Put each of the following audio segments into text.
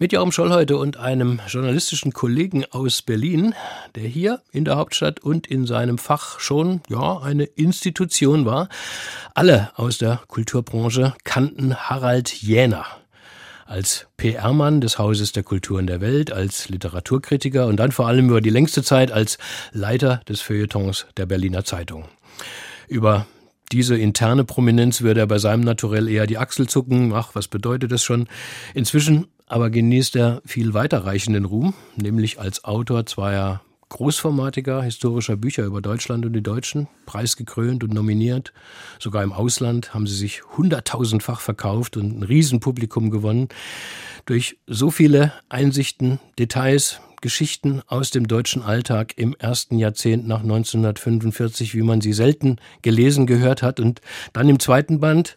Mit Joachim Scholl heute und einem journalistischen Kollegen aus Berlin, der hier in der Hauptstadt und in seinem Fach schon, ja, eine Institution war. Alle aus der Kulturbranche kannten Harald Jäner als PR-Mann des Hauses der Kulturen der Welt, als Literaturkritiker und dann vor allem über die längste Zeit als Leiter des Feuilletons der Berliner Zeitung. Über diese interne Prominenz würde er bei seinem Naturell eher die Achsel zucken. Ach, was bedeutet das schon? Inzwischen aber genießt er viel weiterreichenden Ruhm, nämlich als Autor zweier großformatiger historischer Bücher über Deutschland und die Deutschen, preisgekrönt und nominiert. Sogar im Ausland haben sie sich hunderttausendfach verkauft und ein Riesenpublikum gewonnen. Durch so viele Einsichten, Details, Geschichten aus dem deutschen Alltag im ersten Jahrzehnt nach 1945, wie man sie selten gelesen gehört hat. Und dann im zweiten Band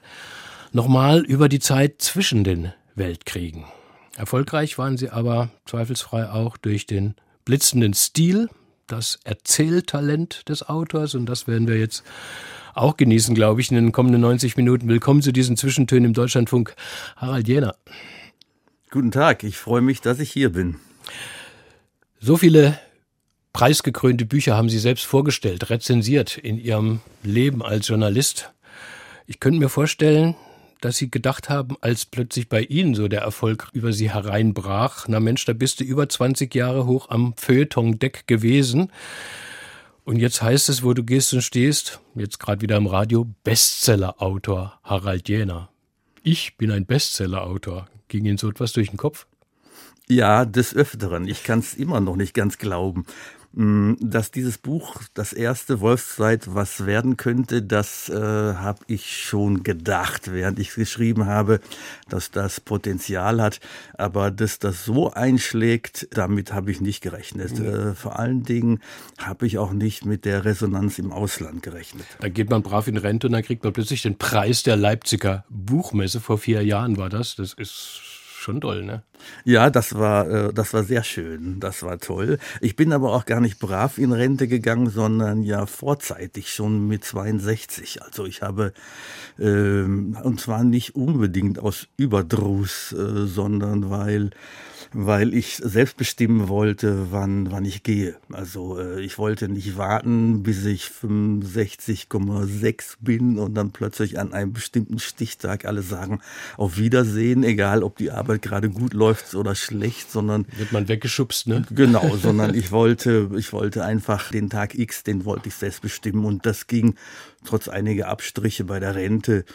nochmal über die Zeit zwischen den Weltkriegen. Erfolgreich waren sie aber zweifelsfrei auch durch den blitzenden Stil, das Erzähltalent des Autors und das werden wir jetzt auch genießen, glaube ich, in den kommenden 90 Minuten. Willkommen zu diesen Zwischentönen im Deutschlandfunk. Harald Jäner. Guten Tag, ich freue mich, dass ich hier bin. So viele preisgekrönte Bücher haben Sie selbst vorgestellt, rezensiert in Ihrem Leben als Journalist. Ich könnte mir vorstellen, dass Sie gedacht haben, als plötzlich bei Ihnen so der Erfolg über Sie hereinbrach, na Mensch, da bist du über 20 Jahre hoch am Feuilleton-Deck gewesen. Und jetzt heißt es, wo du gehst und stehst, jetzt gerade wieder im Radio, Bestseller-Autor Harald Jäner. Ich bin ein Bestseller-Autor. Ging Ihnen so etwas durch den Kopf? Ja, des Öfteren. Ich kann es immer noch nicht ganz glauben. Mm, dass dieses Buch, das erste Wolfszeit, was werden könnte, das äh, habe ich schon gedacht, während ich es geschrieben habe, dass das Potenzial hat. Aber dass das so einschlägt, damit habe ich nicht gerechnet. Mhm. Äh, vor allen Dingen habe ich auch nicht mit der Resonanz im Ausland gerechnet. Da geht man brav in Rente und dann kriegt man plötzlich den Preis der Leipziger Buchmesse. Vor vier Jahren war das. Das ist schon toll, ne? Ja, das war, äh, das war sehr schön. Das war toll. Ich bin aber auch gar nicht brav in Rente gegangen, sondern ja vorzeitig schon mit 62. Also ich habe, ähm, und zwar nicht unbedingt aus Überdruss, äh, sondern weil weil ich selbst bestimmen wollte, wann, wann ich gehe. Also äh, ich wollte nicht warten, bis ich 65,6 bin und dann plötzlich an einem bestimmten Stichtag alle sagen, auf Wiedersehen, egal ob die Arbeit gerade gut läuft oder schlecht, sondern... Wird man weggeschubst, ne? Genau, sondern ich wollte, ich wollte einfach den Tag X, den wollte ich selbst bestimmen und das ging trotz einiger Abstriche bei der Rente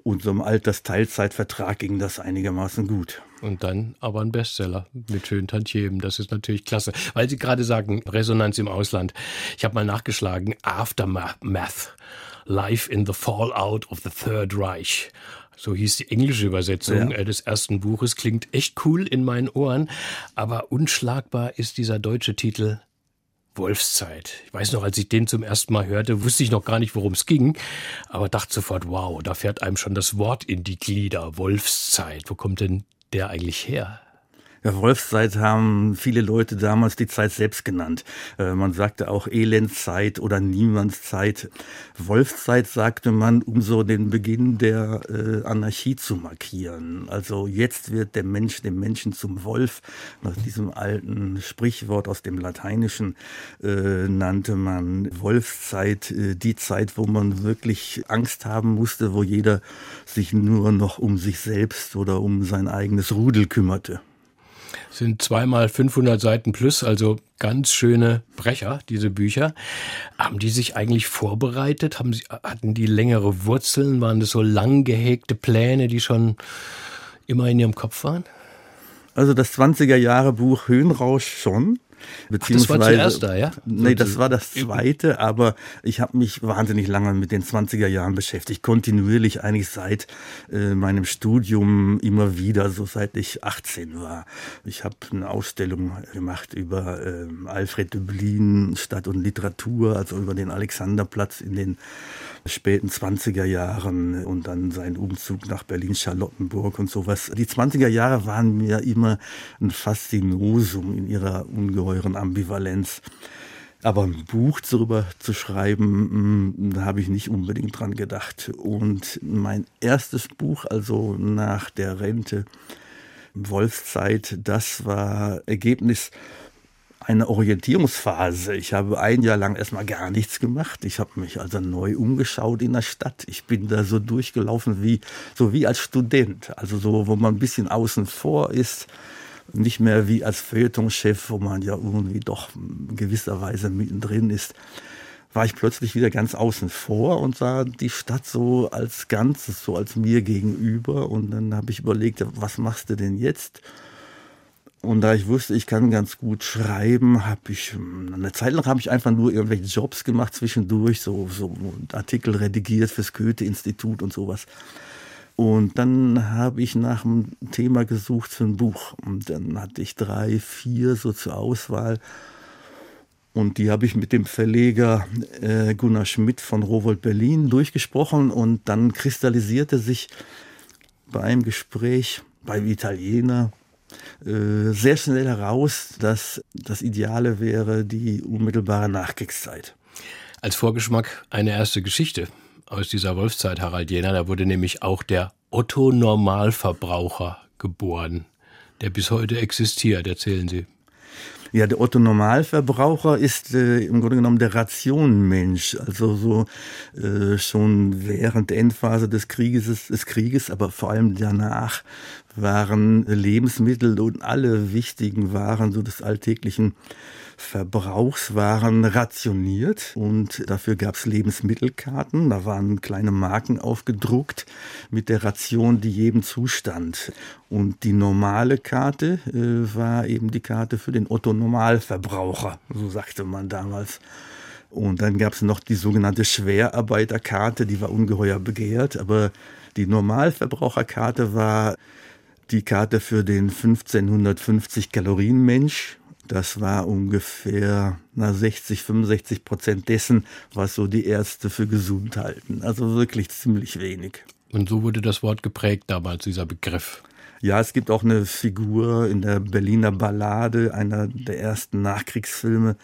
unserem Altersteilzeitvertrag ging das einigermaßen gut. Und dann aber ein Bestseller mit schönen Tantiemen. Das ist natürlich klasse. Weil Sie gerade sagen, Resonanz im Ausland. Ich habe mal nachgeschlagen, Aftermath. Life in the Fallout of the Third Reich. So hieß die englische Übersetzung ja. Äh, des ersten Buches. Klingt echt cool in meinen Ohren. Aber unschlagbar ist dieser deutsche Titel Wolfszeit. Ich weiß noch, als ich den zum ersten Mal hörte, wusste ich noch gar nicht, worum es ging, aber dachte sofort, wow, da fährt einem schon das Wort in die Glieder. Wolfszeit. Wo kommt denn der eigentlich her? Ja, Wolfszeit haben viele Leute damals die Zeit selbst genannt. Äh, man sagte auch Elendszeit oder Niemandszeit. Wolfszeit sagte man, um so den Beginn der äh, Anarchie zu markieren. Also jetzt wird der Mensch dem Menschen zum Wolf. Nach diesem alten Sprichwort aus dem Lateinischen äh, nannte man Wolfszeit äh, die Zeit, wo man wirklich Angst haben musste, wo jeder sich nur noch um sich selbst oder um sein eigenes Rudel kümmerte sind zweimal 500 Seiten plus, also ganz schöne Brecher, diese Bücher. Haben die sich eigentlich vorbereitet? Haben sie, hatten die längere Wurzeln? Waren das so lang gehegte Pläne, die schon immer in ihrem Kopf waren? Also das 20er Jahre Buch Höhenrausch schon. Beziehungsweise, Ach, das war zuerst da, ja? Nee, das war das zweite, aber ich habe mich wahnsinnig lange mit den 20er Jahren beschäftigt, kontinuierlich eigentlich seit äh, meinem Studium immer wieder, so seit ich 18 war. Ich habe eine Ausstellung gemacht über äh, Alfred Döblin, Stadt und Literatur, also über den Alexanderplatz in den späten 20er Jahren und dann sein Umzug nach Berlin-Charlottenburg und sowas. Die 20er Jahre waren mir immer ein Faszinosum in ihrer ungeheuren Ambivalenz. Aber ein Buch darüber zu schreiben, hm, da habe ich nicht unbedingt dran gedacht. Und mein erstes Buch, also nach der Rente, Wolfszeit, das war Ergebnis eine Orientierungsphase. Ich habe ein Jahr lang erstmal gar nichts gemacht. Ich habe mich also neu umgeschaut in der Stadt. Ich bin da so durchgelaufen wie, so wie als Student. Also so, wo man ein bisschen außen vor ist. Nicht mehr wie als Feuilletonchef, wo man ja irgendwie doch gewisserweise mittendrin ist war ich plötzlich wieder ganz außen vor und sah die Stadt so als Ganzes, so als mir gegenüber. Und dann habe ich überlegt, was machst du denn jetzt? Und da ich wusste, ich kann ganz gut schreiben, habe ich eine Zeit lang habe ich einfach nur irgendwelche Jobs gemacht zwischendurch, so, so Artikel redigiert fürs Goethe-Institut und sowas. Und dann habe ich nach einem Thema gesucht für ein Buch. Und dann hatte ich drei, vier so zur Auswahl. Und die habe ich mit dem Verleger äh, Gunnar Schmidt von Rowold Berlin durchgesprochen. Und dann kristallisierte sich bei einem Gespräch beim Italiener sehr schnell heraus, dass das Ideale wäre die unmittelbare Nachkriegszeit. Als Vorgeschmack eine erste Geschichte aus dieser Wolfszeit, Harald Jena. Da wurde nämlich auch der Otto Normalverbraucher geboren, der bis heute existiert. Erzählen Sie. Ja, der Otto Normalverbraucher ist äh, im Grunde genommen der Rationenmensch. Also so äh, schon während der Endphase des Krieges, des Krieges, aber vor allem danach waren Lebensmittel und alle wichtigen Waren so des alltäglichen Verbrauchswaren rationiert und dafür gab es Lebensmittelkarten. Da waren kleine Marken aufgedruckt mit der Ration, die jedem zustand. Und die normale Karte äh, war eben die Karte für den Otto Normalverbraucher, so sagte man damals. Und dann gab es noch die sogenannte Schwerarbeiterkarte, die war ungeheuer begehrt, aber die Normalverbraucherkarte war die Karte für den 1550 Kalorien Mensch. Das war ungefähr na, 60, 65 Prozent dessen, was so die Ärzte für gesund halten. Also wirklich ziemlich wenig. Und so wurde das Wort geprägt damals, dieser Begriff. Ja, es gibt auch eine Figur in der Berliner Ballade, einer der ersten Nachkriegsfilme,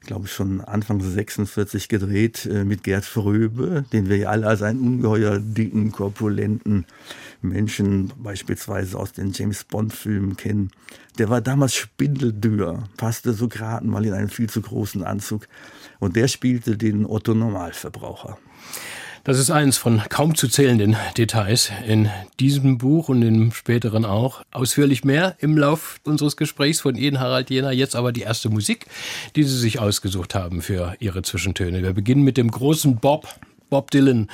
glaube ich, schon Anfang 46 gedreht äh, mit Gerd Fröbe, den wir ja alle als einen ungeheuer dicken, korpulenten Menschen beispielsweise aus den James Bond-Filmen kennen. Der war damals spindeldürr, passte so gerade mal in einen viel zu großen Anzug. Und der spielte den Otto Normalverbraucher. Das ist eines von kaum zu zählenden Details in diesem Buch und im späteren auch. Ausführlich mehr im Lauf unseres Gesprächs von Ihnen, Harald Jena. Jetzt aber die erste Musik, die Sie sich ausgesucht haben für Ihre Zwischentöne. Wir beginnen mit dem großen Bob. Bob Dylan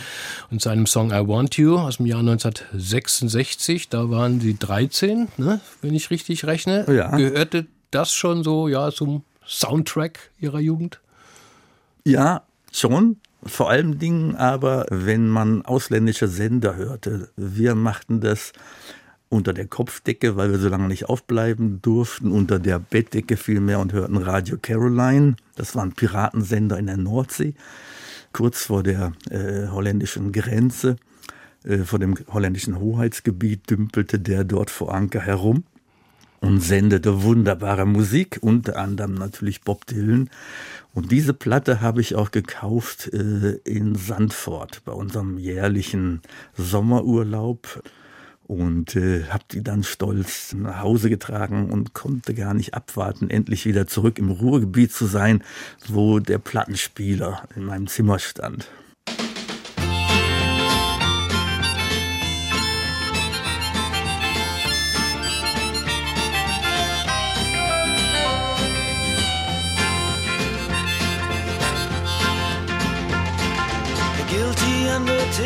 und seinem Song I Want You aus dem Jahr 1966. Da waren Sie 13, ne, wenn ich richtig rechne. Ja. Gehörte das schon so ja zum Soundtrack Ihrer Jugend? Ja, schon. Vor allen Dingen aber, wenn man ausländische Sender hörte. Wir machten das unter der Kopfdecke, weil wir so lange nicht aufbleiben durften, unter der Bettdecke vielmehr und hörten Radio Caroline. Das war ein Piratensender in der Nordsee, kurz vor der äh, holländischen Grenze. Äh, vor dem holländischen Hoheitsgebiet dümpelte der dort vor Anker herum und sendete wunderbare Musik, unter anderem natürlich Bob Dylan. Und diese Platte habe ich auch gekauft äh, in Sandford bei unserem jährlichen Sommerurlaub und äh, habe die dann stolz nach Hause getragen und konnte gar nicht abwarten, endlich wieder zurück im Ruhrgebiet zu sein, wo der Plattenspieler in meinem Zimmer stand.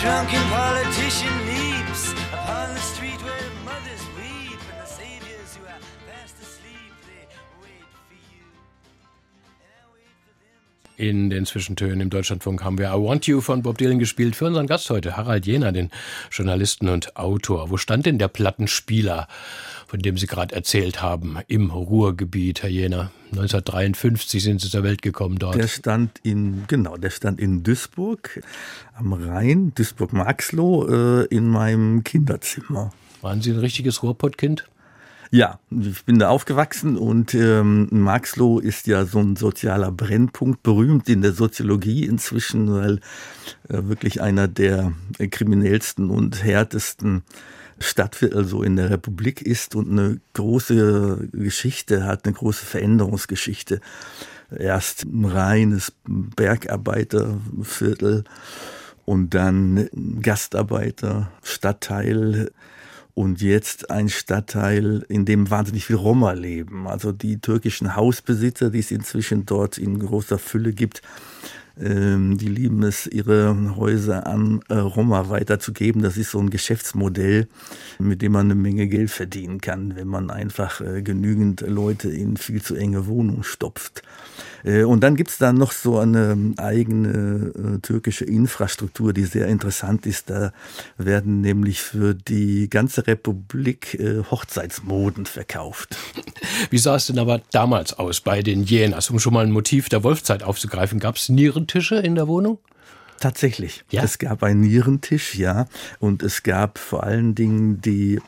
Drunken politician In den Zwischentönen im Deutschlandfunk haben wir I Want You von Bob Dylan gespielt für unseren Gast heute, Harald Jehner, den Journalisten und Autor. Wo stand denn der Plattenspieler, von dem Sie gerade erzählt haben, im Ruhrgebiet, Herr Jehner? 1953 sind Sie zur Welt gekommen dort. Der stand in, genau, der stand in Duisburg am Rhein, Duisburg-Marxloh, äh, in meinem Kinderzimmer. Waren Sie ein richtiges Ruhrpottkind? Ja, ich bin da aufgewachsen und ähm, Marxloh ist ja so ein sozialer Brennpunkt, berühmt in der Soziologie inzwischen, weil äh, wirklich einer der kriminellsten und härtesten Stadtviertel so in der Republik ist und eine große Geschichte hat, eine große Veränderungsgeschichte. Erst ein reines Bergarbeiterviertel und dann Gastarbeiter, Stadtteil und jetzt ein Stadtteil, in dem wahnsinnig viel Roma leben. Also die türkischen Hausbesitzer, die es inzwischen dort in großer Fülle gibt, ähm, die lieben es, ihre Häuser an äh, Roma weiterzugeben. Das ist so ein Geschäftsmodell, mit dem man eine Menge Geld verdienen kann, wenn man einfach äh, genügend Leute in viel zu enge Wohnungen stopft. Äh, und dann gibt's da noch so eine eigene äh, türkische Infrastruktur, die sehr interessant ist. Da werden nämlich für die ganze Republik äh, Hochzeitsmoden verkauft. Wie sah es denn aber damals aus bei den Jänas? Um schon mal ein Motiv der Wolfzeit aufzugreifen, gab es Nierentische in der Wohnung? Tatsächlich. Ja? Es gab einen Nierentisch, ja. Und es gab vor allen Dingen die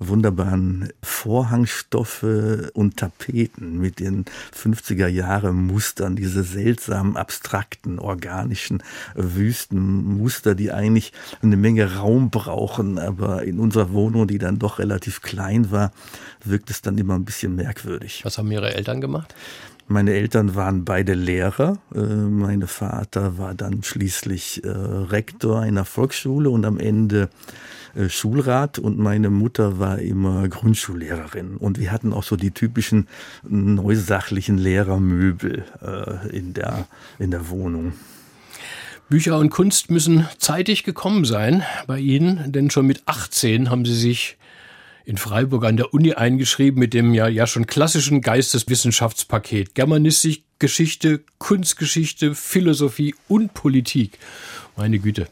wunderbaren Vorhangstoffe und Tapeten mit den 50er Jahre Mustern, diese seltsamen, abstrakten, organischen Wüstenmuster, die eigentlich eine Menge Raum brauchen, aber in unserer Wohnung, die dann doch relativ klein war, wirkt es dann immer ein bisschen merkwürdig. Was haben Ihre Eltern gemacht? Meine Eltern waren beide Lehrer. Äh, Mein Vater war dann schließlich äh, Rektor einer Volksschule und am Ende Schulrat und meine Mutter war immer Grundschullehrerin. Und wir hatten auch so die typischen neusachlichen Lehrermöbel äh, in der, in der Wohnung. Bücher und Kunst müssen zeitig gekommen sein bei Ihnen, denn schon mit 18 haben Sie sich in Freiburg an der Uni eingeschrieben mit dem ja, ja schon klassischen Geisteswissenschaftspaket. Germanistik, Geschichte, Kunstgeschichte, Philosophie und Politik. Meine Güte.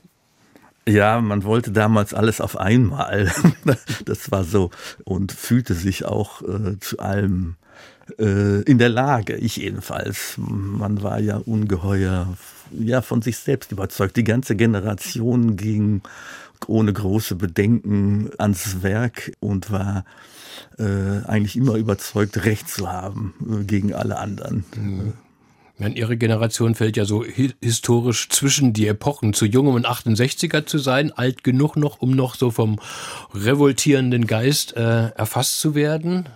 Ja, man wollte damals alles auf einmal. Das war so und fühlte sich auch äh, zu allem äh, in der Lage, ich jedenfalls. Man war ja ungeheuer ja, von sich selbst überzeugt. Die ganze Generation ging ohne große Bedenken ans Werk und war äh, eigentlich immer überzeugt, Recht zu haben äh, gegen alle anderen. Ich meine, Ihre Generation fällt ja so hi historisch zwischen die Epochen. Zu jung, um ein 68er zu sein, alt genug noch, um noch so vom revoltierenden Geist äh, erfasst zu werden.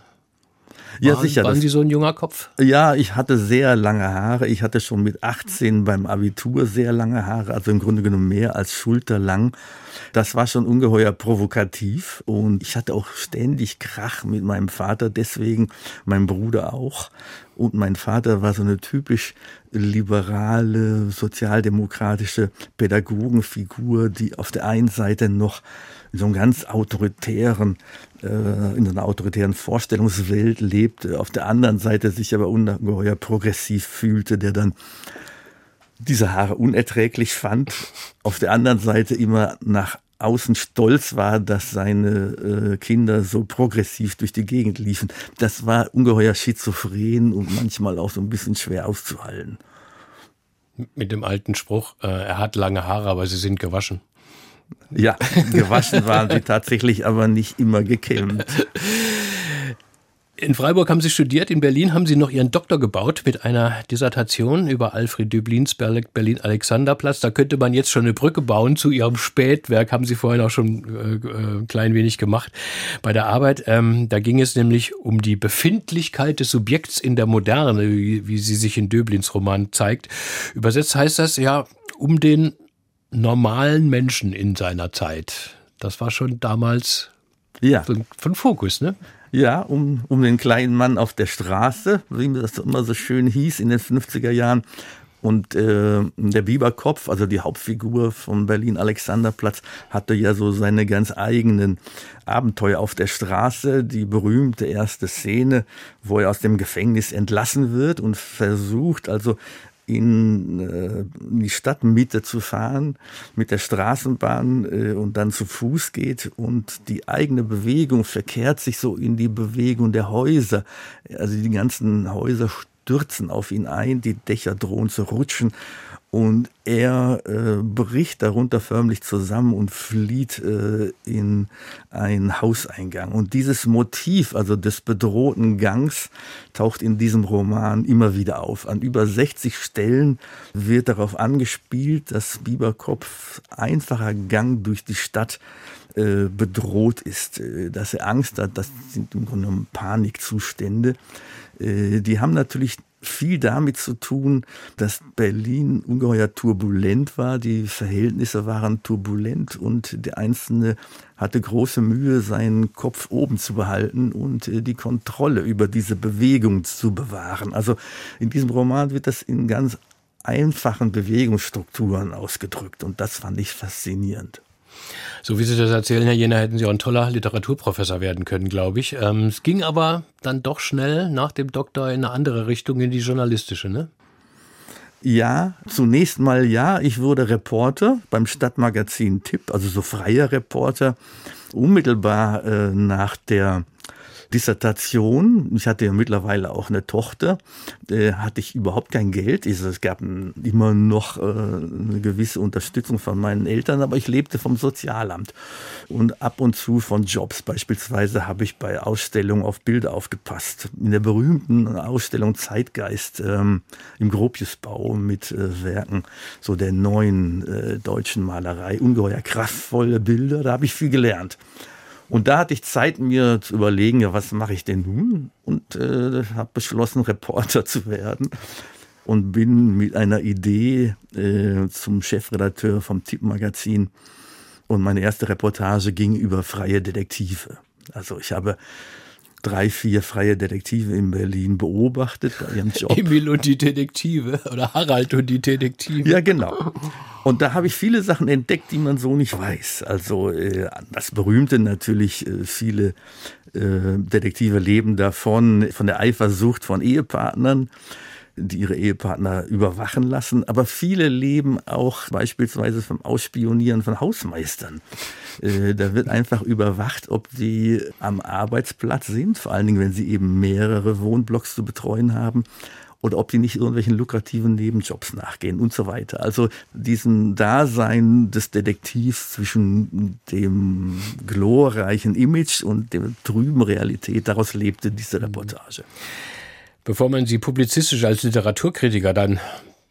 Ja, waren, sicher. Waren Sie so ein junger Kopf? Ja, ich hatte sehr lange Haare. Ich hatte schon mit 18 beim Abitur sehr lange Haare, also im Grunde genommen mehr als schulterlang. Das war schon ungeheuer provokativ und ich hatte auch ständig Krach mit meinem Vater, deswegen mein Bruder auch. Und mein Vater war so eine typisch liberale, sozialdemokratische Pädagogenfigur, die auf der einen Seite noch so einem ganz autoritären, in so einer autoritären Vorstellungswelt lebte, auf der anderen Seite sich aber ungeheuer progressiv fühlte, der dann diese Haare unerträglich fand, auf der anderen Seite immer nach außen stolz war, dass seine äh, Kinder so progressiv durch die Gegend liefen. Das war ungeheuer schizophren und manchmal auch so ein bisschen schwer auszuhalten. Mit dem alten Spruch, äh, er hat lange Haare, aber sie sind gewaschen. Ja, gewaschen waren sie tatsächlich, aber nicht immer gekämmt. In Freiburg haben Sie studiert, in Berlin haben Sie noch Ihren Doktor gebaut mit einer Dissertation über Alfred Döblins Berlin-Alexanderplatz. Da könnte man jetzt schon eine Brücke bauen zu Ihrem Spätwerk, haben Sie vorhin auch schon äh, äh, ein klein wenig gemacht bei der Arbeit. Ähm, da ging es nämlich um die Befindlichkeit des Subjekts in der Moderne, wie, wie sie sich in Döblins Roman zeigt. Übersetzt heißt das ja um den normalen Menschen in seiner Zeit. Das war schon damals ja. von, von Fokus, ne? Ja, um, um den kleinen Mann auf der Straße, wie das immer so schön hieß in den 50er Jahren. Und äh, der Biberkopf, also die Hauptfigur vom Berlin-Alexanderplatz, hatte ja so seine ganz eigenen Abenteuer auf der Straße. Die berühmte erste Szene, wo er aus dem Gefängnis entlassen wird und versucht also in, äh, in die Stadtmitte zu fahren mit der Straßenbahn äh, und dann zu Fuß geht und die eigene Bewegung verkehrt sich so in die Bewegung der Häuser. Also die ganzen Häuser stürzen auf ihn ein, die Dächer drohen zu rutschen und er äh, bricht darunter förmlich zusammen und flieht äh, in einen Hauseingang. Und dieses Motiv, also des bedrohten Gangs, taucht in diesem Roman immer wieder auf. An über 60 Stellen wird darauf angespielt, dass Bieberkopf einfacher Gang durch die Stadt äh, bedroht ist, äh, dass er Angst hat. Das sind im Grunde Panikzustände. Äh, die haben natürlich viel damit zu tun, dass Berlin ungeheuer turbulent war. Die Verhältnisse waren turbulent und der Einzelne hatte große Mühe, seinen Kopf oben zu behalten und äh, die Kontrolle über diese Bewegung zu bewahren. Also in diesem Roman wird das in ganz einfachen Bewegungsstrukturen ausgedrückt und das fand ich faszinierend. So wie Sie das erzählen, Herr Jena, hätten Sie auch ein toller Literaturprofessor werden können, glaube ich. Ähm, es ging aber dann doch schnell nach dem Doktor in eine andere Richtung, in die journalistische, ne? Ja, zunächst mal ja. Ich wurde Reporter beim Stadtmagazin Tipp, also so freier Reporter. Unmittelbar äh, nach der Dissertation. Ich hatte ja mittlerweile auch eine Tochter, äh, hatte ich überhaupt kein Geld. Es gab immer noch äh, eine gewisse Unterstützung von meinen Eltern, aber ich lebte vom Sozialamt und ab und zu von Jobs. Beispielsweise habe ich bei Ausstellungen auf Bilder aufgepasst. In der berühmten Ausstellung Zeitgeist ähm, im Gropiusbau mit äh, Werken so der neuen äh, deutschen Malerei. Ungeheuer kraftvolle Bilder, da habe ich viel gelernt. Und da hatte ich Zeit, mir zu überlegen, ja, was mache ich denn nun? Und äh, habe beschlossen, Reporter zu werden und bin mit einer Idee äh, zum Chefredakteur vom Tippmagazin. Und meine erste Reportage ging über freie Detektive. Also ich habe drei, vier freie Detektive in Berlin beobachtet bei ihrem Job. Emil und die Detektive oder Harald und die Detektive. Ja, genau. Und da habe ich viele Sachen entdeckt, die man so nicht weiß. Also äh, das Berühmte natürlich, äh, viele äh, Detektive leben davon, von der Eifersucht von Ehepartnern die ihre Ehepartner überwachen lassen. Aber viele leben auch beispielsweise vom Ausspionieren von Hausmeistern. Äh, da wird einfach überwacht, ob die am Arbeitsplatz sind, vor allen Dingen, wenn sie eben mehrere Wohnblocks zu betreuen haben oder ob die nicht irgendwelchen lukrativen Nebenjobs nachgehen und so weiter. Also diesen Dasein des Detektivs zwischen dem glorreichen Image und der trüben Realität, daraus lebte diese Reportage. Bevor man sie publizistisch als Literaturkritiker dann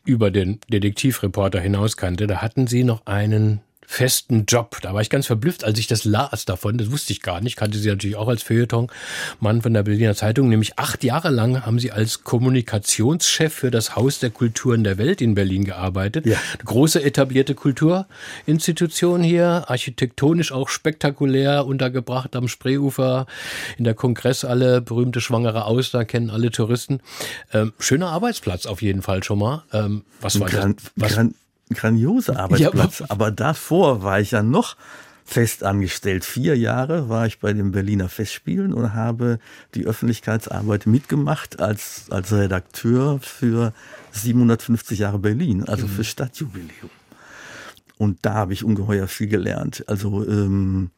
über den Detektivreporter hinaus kannte, da hatten sie noch einen festen Job. Da war ich ganz verblüfft, als ich das las davon. Das wusste ich gar nicht. Kannte sie natürlich auch als Feuilleton-Mann von der Berliner Zeitung. Nämlich acht Jahre lang haben sie als Kommunikationschef für das Haus der Kulturen der Welt in Berlin gearbeitet. Ja. Eine große etablierte Kulturinstitution hier, architektonisch auch spektakulär untergebracht am Spreeufer, in der Kongresshalle, berühmte Schwangere Auster, kennen alle Touristen. Ähm, schöner Arbeitsplatz auf jeden Fall schon mal. Ähm, was war Gran, das? Was, Gran grandioser Arbeitsplatz. Ja, aber davor war ich ja noch fest angestellt. Vier Jahre war ich bei den Berliner Festspielen und habe die Öffentlichkeitsarbeit mitgemacht als, als Redakteur für 750 Jahre Berlin, also für Stadtjubiläum. Und da habe ich ungeheuer viel gelernt. Also ähm,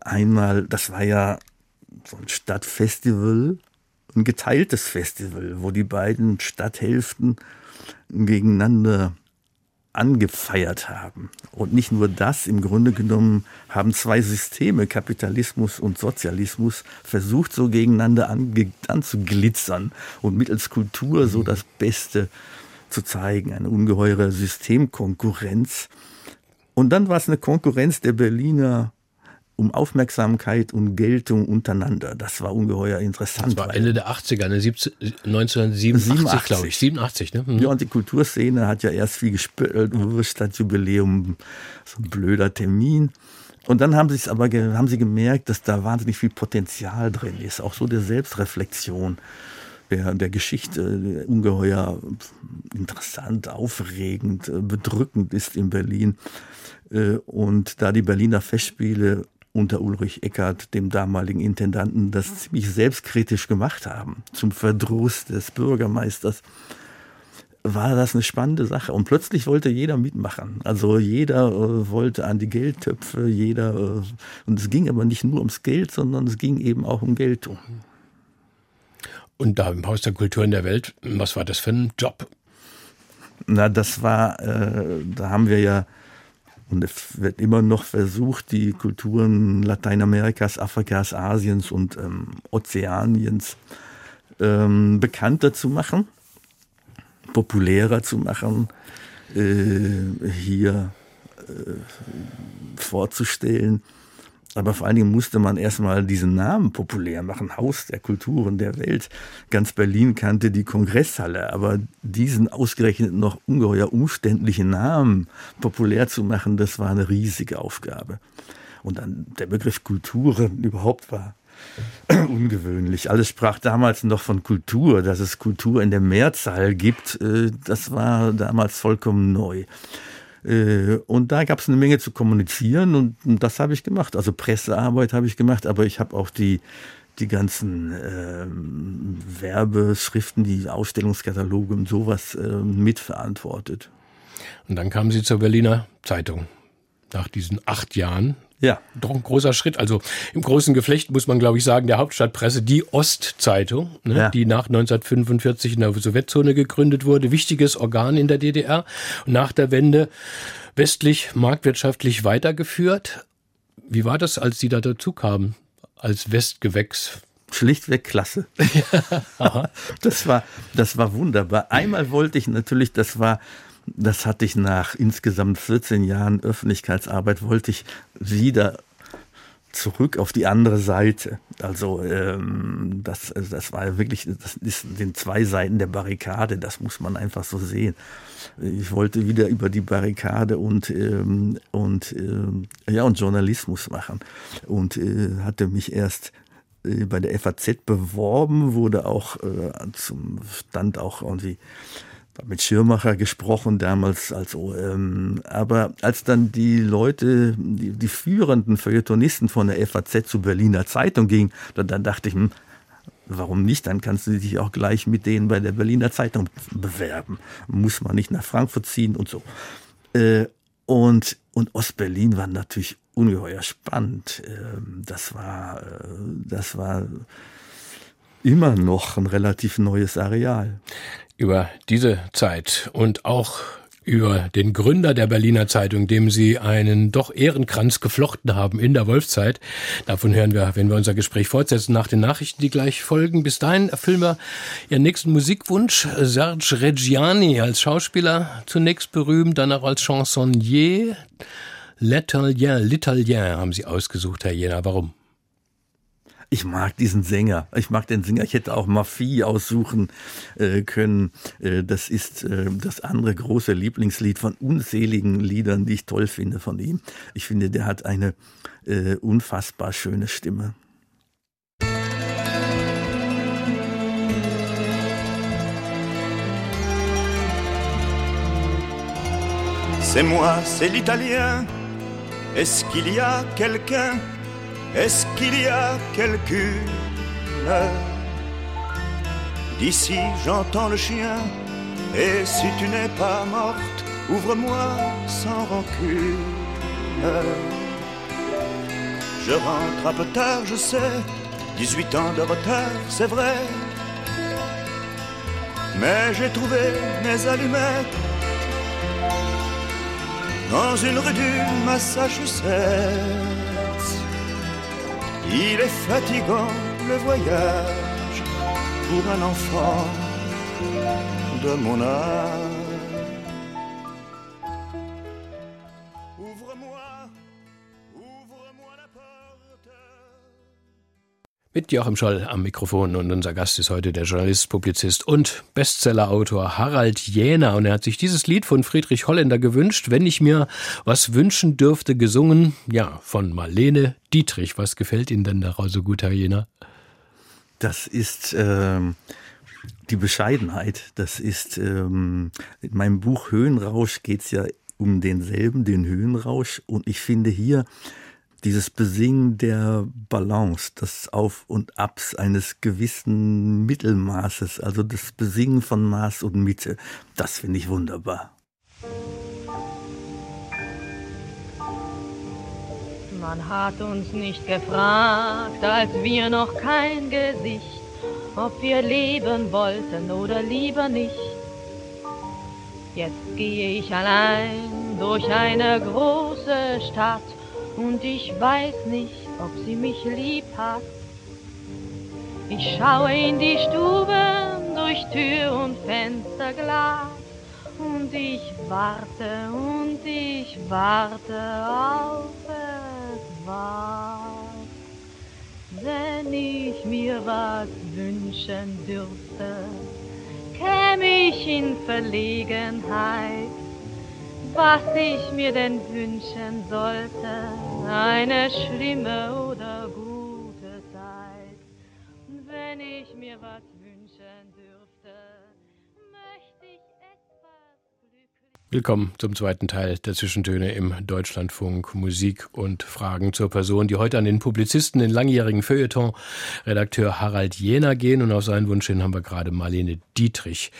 einmal, das war ja so ein Stadtfestival, ein geteiltes Festival, wo die beiden Stadthälften gegeneinander angefeiert haben. Und nicht nur das, im Grunde genommen haben zwei Systeme, Kapitalismus und Sozialismus, versucht so gegeneinander anzuglitzern und mittels Kultur so das Beste zu zeigen, eine ungeheure Systemkonkurrenz. Und dann war es eine Konkurrenz der Berliner um Aufmerksamkeit und Geltung untereinander. Das war ungeheuer interessant. Das war Ende der 80er, ne? 1987, glaube ich. 87, ne? Mhm. Ja, und die Kulturszene hat ja erst viel gespöttelt, statt Jubiläum, so ein blöder Termin. Und dann haben sie es aber haben sie gemerkt, dass da wahnsinnig viel Potenzial drin ist, auch so der Selbstreflexion der, der Geschichte ungeheuer interessant, aufregend, bedrückend ist in Berlin. Äh, und da die Berliner Festspiele unter Ulrich Eckert, dem damaligen Intendanten, das ziemlich selbstkritisch gemacht haben, zum Verdruss des Bürgermeisters, war das eine spannende Sache. Und plötzlich wollte jeder mitmachen. Also jeder äh, wollte an die Geldtöpfe, jeder. Äh, und es ging aber nicht nur ums Geld, sondern es ging eben auch um Geltung. Und da im Haus der Kultur in der Welt, was war das für ein Job? Na, das war, äh, da haben wir ja und es wird immer noch versucht, die Kulturen Lateinamerikas, Afrikas, Asiens und ähm, Ozeaniens ähm, bekannter zu machen, populärer zu machen, äh, hier äh, vorzustellen. Aber vor allen Dingen musste man erstmal diesen Namen populär machen, Haus der Kulturen der Welt. Ganz Berlin kannte die Kongresshalle, aber diesen ausgerechnet noch ungeheuer umständlichen Namen populär zu machen, das war eine riesige Aufgabe. Und dann der Begriff Kulturen überhaupt war ungewöhnlich. Alles sprach damals noch von Kultur, dass es Kultur in der Mehrzahl gibt. Äh, das war damals vollkommen neu. Äh, und da gab es eine Menge zu kommunizieren und das habe ich gemacht. Also Pressearbeit habe ich gemacht, aber ich habe auch die, die ganzen äh, Werbeschriften, die Ausstellungskataloge und sowas äh, mitverantwortet. Und dann kamen Sie zur Berliner Zeitung nach diesen acht Jahren ja. Doch ein großer Schritt. Also im großen Geflecht muss man, glaube ich, sagen, der Hauptstadtpresse, die Ostzeitung, ne, ja. die nach 1945 in der Sowjetzone gegründet wurde, wichtiges Organ in der DDR und nach der Wende westlich marktwirtschaftlich weitergeführt. Wie war das, als Sie da dazu kamen, als Westgewächs? schlichtweg klasse. das war, das war wunderbar. Einmal wollte ich natürlich, das war das hatte ich nach insgesamt 14 Jahren Öffentlichkeitsarbeit, wollte ich wieder zurück auf die andere Seite. Also ähm, das, das war wirklich, das ist den zwei Seiten der Barrikade, das muss man einfach so sehen. Ich wollte wieder über die Barrikade und, ähm, und, ähm, ja, und Journalismus machen und äh, hatte mich erst äh, bei der FAZ beworben, wurde auch äh, zum Stand auch irgendwie mit Schirmacher gesprochen damals, also, ähm, aber als dann die Leute, die, die führenden Feuilletonisten von der FAZ zur Berliner Zeitung gingen, dann, dann dachte ich, hm, warum nicht? Dann kannst du dich auch gleich mit denen bei der Berliner Zeitung bewerben. Muss man nicht nach Frankfurt ziehen und so. Äh, und, und Ostberlin war natürlich ungeheuer spannend. Ähm, das war, äh, das war immer noch ein relativ neues Areal über diese Zeit und auch über den Gründer der Berliner Zeitung, dem Sie einen doch Ehrenkranz geflochten haben in der Wolfzeit. Davon hören wir, wenn wir unser Gespräch fortsetzen, nach den Nachrichten, die gleich folgen. Bis dahin erfüllen wir Ihren nächsten Musikwunsch. Serge Reggiani als Schauspieler zunächst berühmt, dann auch als Chansonnier. L'Italien, l'Italien haben Sie ausgesucht, Herr Jena. Warum? Ich mag diesen Sänger. Ich mag den Sänger. Ich hätte auch Mafie aussuchen äh, können. Äh, das ist äh, das andere große Lieblingslied von unzähligen Liedern, die ich toll finde von ihm. Ich finde, der hat eine äh, unfassbar schöne Stimme. C'est moi, c'est l'italien. Est-ce qu'il y a quelqu'un Est-ce qu'il y a quelqu'une D'ici? J'entends le chien, et si tu n'es pas morte, ouvre-moi sans rancune. Je rentre un peu tard, je sais, 18 ans de retard, c'est vrai. Mais j'ai trouvé mes allumettes dans une rue du Massachusetts. Il est fatigant le voyage pour un enfant de mon âge. Mit Joachim Scholl am Mikrofon und unser Gast ist heute der Journalist, Publizist und Bestsellerautor Harald Jäner und er hat sich dieses Lied von Friedrich Holländer gewünscht, wenn ich mir was wünschen dürfte, gesungen, ja, von Marlene Dietrich. Was gefällt Ihnen denn daraus so gut, Herr Jäner? Das ist ähm, die Bescheidenheit. Das ist ähm, in meinem Buch Höhenrausch geht es ja um denselben, den Höhenrausch und ich finde hier dieses Besingen der Balance, das Auf und Abs eines gewissen Mittelmaßes, also das Besingen von Maß und Mitte, das finde ich wunderbar. Man hat uns nicht gefragt, als wir noch kein Gesicht, ob wir leben wollten oder lieber nicht. Jetzt gehe ich allein durch eine große Stadt und ich weiß nicht, ob sie mich lieb hat. Ich schaue in die Stube durch Tür und Fensterglas und ich warte und ich warte auf etwas. Wenn ich mir was wünschen dürfte, käme ich in Verlegenheit was ich mir denn wünschen sollte, eine schlimme oder gute Zeit. Wenn ich mir was Willkommen zum zweiten Teil der Zwischentöne im Deutschlandfunk Musik und Fragen zur Person, die heute an den Publizisten, den langjährigen Feuilleton, Redakteur Harald Jäner gehen und auf seinen Wunsch hin haben wir gerade Marlene Dietrich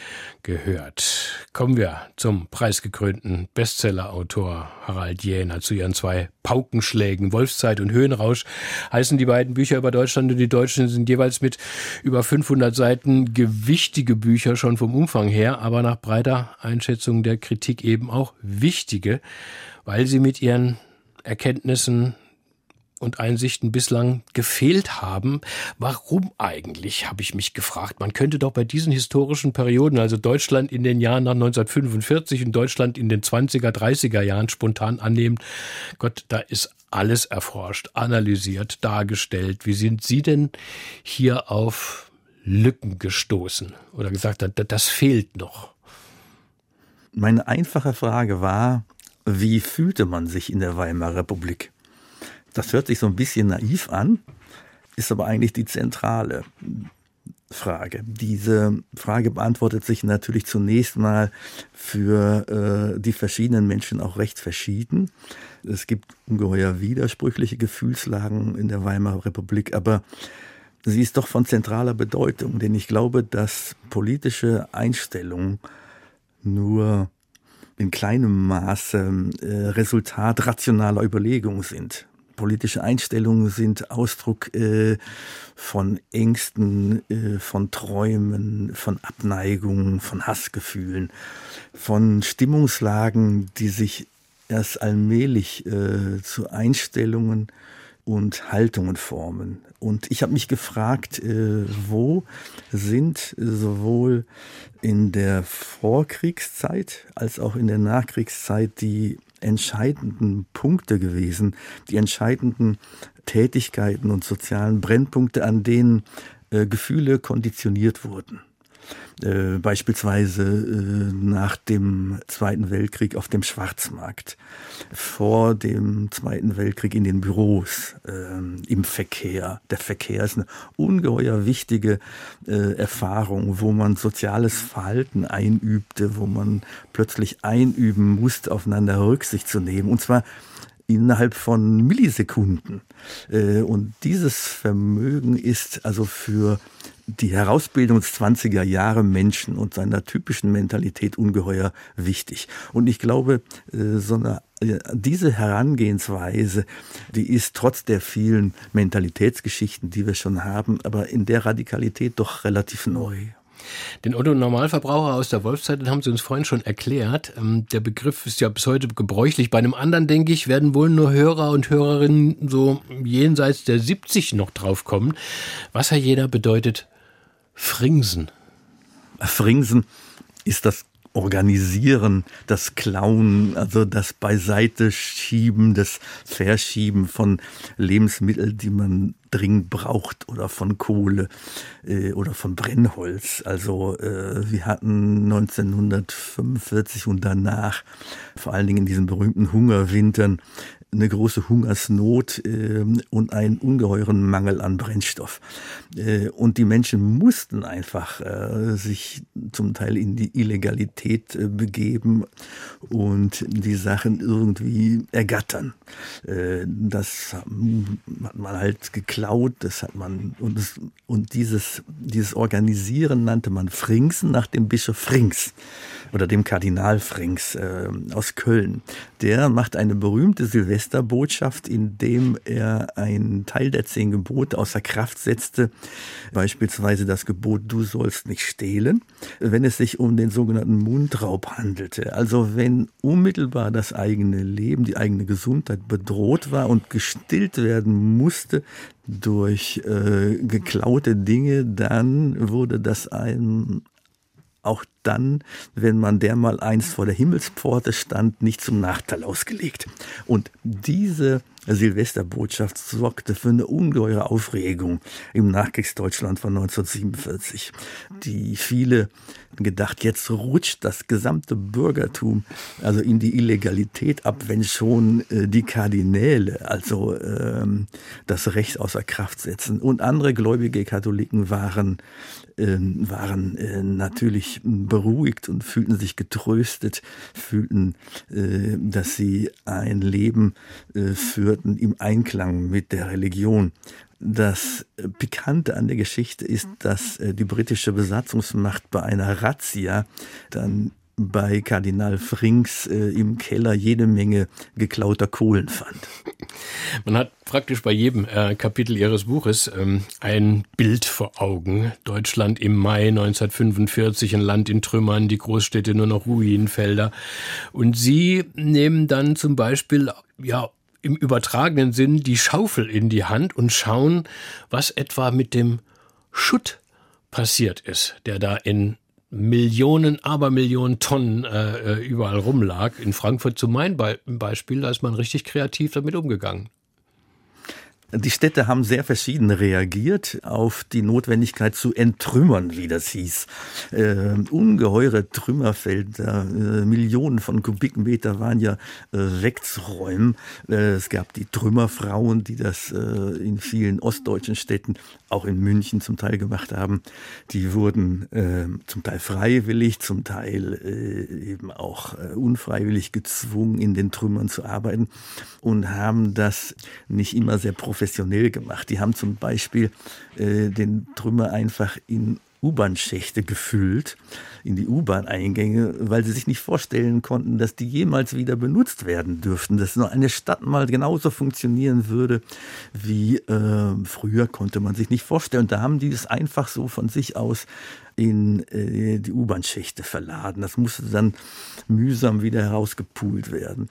gehört. Kommen wir zum preisgekrönten Bestsellerautor Harald Jäner zu ihren zwei Paukenschlägen. Wolfszeit und Höhenrausch heißen die beiden Bücher über Deutschland und die Deutschen sind jeweils mit über 500 Seiten gewichtige Bücher schon vom Umfang her, aber nach breiter Einschätzung der Kritik eben auch wichtige, weil sie mit ihren Erkenntnissen und Einsichten bislang gefehlt haben. Warum eigentlich, habe ich mich gefragt. Man könnte doch bei diesen historischen Perioden, also Deutschland in den Jahren nach 1945 und Deutschland in den 20er, 30er Jahren spontan annehmen, Gott, da ist alles erforscht, analysiert, dargestellt. Wie sind Sie denn hier auf Lücken gestoßen oder gesagt, das fehlt noch? Meine einfache Frage war, wie fühlte man sich in der Weimarer Republik? Das hört sich so ein bisschen naiv an, ist aber eigentlich die zentrale Frage. Diese Frage beantwortet sich natürlich zunächst mal für äh, die verschiedenen Menschen auch recht verschieden. Es gibt ungeheuer widersprüchliche Gefühlslagen in der Weimarer Republik, aber sie ist doch von zentraler Bedeutung, denn ich glaube, dass politische Einstellungen nur in kleinem Maße äh, Resultat rationaler Überlegungen sind. Politische Einstellungen sind Ausdruck äh, von Ängsten, äh, von Träumen, von Abneigungen, von Hassgefühlen, von Stimmungslagen, die sich erst allmählich äh, zu Einstellungen und Haltungen formen. Und ich habe mich gefragt, äh, wo sind sowohl in der Vorkriegszeit als auch in der Nachkriegszeit die entscheidenden Punkte gewesen, die entscheidenden Tätigkeiten und sozialen Brennpunkte, an denen äh, Gefühle konditioniert wurden. Äh, beispielsweise äh, nach dem Zweiten Weltkrieg auf dem Schwarzmarkt, vor dem Zweiten Weltkrieg in den Büros, äh, im Verkehr. Der Verkehr ist eine ungeheuer wichtige Erfahrung, wo man soziales Verhalten einübte, wo man plötzlich einüben musste, aufeinander Rücksicht zu nehmen. Und zwar innerhalb von Millisekunden. Und dieses Vermögen ist also für die Herausbildung des 20er Jahre Menschen und seiner typischen Mentalität ungeheuer wichtig. Und ich glaube, äh, so eine äh, diese Herangehensweise, die ist trotz der vielen Mentalitätsgeschichten, die wir schon haben, aber in der Radikalität doch relativ neu. Den Otto Normalverbraucher aus der Wolfszeit, den haben Sie uns vorhin schon erklärt. Ähm, der Begriff ist ja bis heute gebräuchlich. Bei einem anderen, denke ich, werden wohl nur Hörer und Hörerinnen so jenseits der 70 noch draufkommen. Was, Herr Jeder, bedeutet Fringsen? Fringsen ist das Organisieren, das Klauen, also das Beiseite schieben, das Verschieben von Lebensmitteln, die man dringend braucht oder von Kohle äh, oder von Brennholz. Also äh, wir hatten 1945 und danach, vor allen Dingen in diesen berühmten Hungerwintern, eine große Hungersnot äh, und einen ungeheuren Mangel an Brennstoff. Äh, und die Menschen mussten einfach äh, sich zum Teil in die Illegalität äh, begeben und die Sachen irgendwie ergattern. Äh, das hat man halt geklaut, das hat man und, das, und dieses, dieses Organisieren nannte man Fringsen nach dem Bischof Frings oder dem Kardinal Frings äh, aus Köln. Der macht eine berühmte Silvesterbotschaft, in dem er einen Teil der zehn Gebote außer Kraft setzte, beispielsweise das Gebot, du sollst nicht stehlen, wenn es sich um den sogenannten Mundraub handelte. Also wenn unmittelbar das eigene Leben, die eigene Gesundheit bedroht war und gestillt werden musste, durch äh, geklaute Dinge, dann wurde das einem auch dann, wenn man dermal einst vor der Himmelspforte stand, nicht zum Nachteil ausgelegt. Und diese Silvesterbotschaft sorgte für eine ungeheure Aufregung im Nachkriegsdeutschland von 1947. Die viele gedacht, jetzt rutscht das gesamte Bürgertum also in die Illegalität ab, wenn schon äh, die Kardinäle also ähm, das Recht außer Kraft setzen. Und andere gläubige Katholiken waren, waren äh, natürlich beruhigt und fühlten sich getröstet, fühlten, äh, dass sie ein Leben äh, führten im Einklang mit der Religion. Das Pikante an der Geschichte ist, dass äh, die britische Besatzungsmacht bei einer Razzia dann bei Kardinal Frings äh, im Keller jede Menge geklauter Kohlen fand. Man hat praktisch bei jedem äh, Kapitel Ihres Buches ähm, ein Bild vor Augen. Deutschland im Mai 1945, ein Land in Trümmern, die Großstädte nur noch Ruinenfelder. Und Sie nehmen dann zum Beispiel ja im übertragenen Sinn die Schaufel in die Hand und schauen, was etwa mit dem Schutt passiert ist, der da in Millionen, Abermillionen Tonnen äh, äh, überall rumlag. In Frankfurt zum Main Beispiel, da ist man richtig kreativ damit umgegangen. Die Städte haben sehr verschieden reagiert auf die Notwendigkeit zu enttrümmern, wie das hieß. Äh, ungeheure Trümmerfelder, äh, Millionen von Kubikmeter waren ja äh, wegzuräumen. Äh, es gab die Trümmerfrauen, die das äh, in vielen ostdeutschen Städten, auch in München zum Teil gemacht haben. Die wurden äh, zum Teil freiwillig, zum Teil eben auch unfreiwillig gezwungen, in den Trümmern zu arbeiten und haben das nicht immer sehr professionell professionell gemacht. Die haben zum Beispiel äh, den Trümmer einfach in U-Bahn-Schächte gefüllt, in die U-Bahn-Eingänge, weil sie sich nicht vorstellen konnten, dass die jemals wieder benutzt werden dürften, dass nur eine Stadt mal genauso funktionieren würde wie äh, früher, konnte man sich nicht vorstellen. Da haben die es einfach so von sich aus in äh, die U-Bahn-Schächte verladen. Das musste dann mühsam wieder herausgepult werden.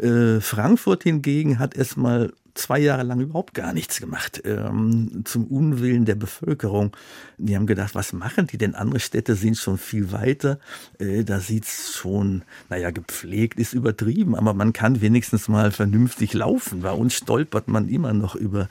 Äh, Frankfurt hingegen hat erstmal zwei Jahre lang überhaupt gar nichts gemacht, ähm, zum Unwillen der Bevölkerung. Die haben gedacht, was machen die denn? Andere Städte sind schon viel weiter. Äh, da sieht's schon, naja, gepflegt ist übertrieben, aber man kann wenigstens mal vernünftig laufen. Bei uns stolpert man immer noch über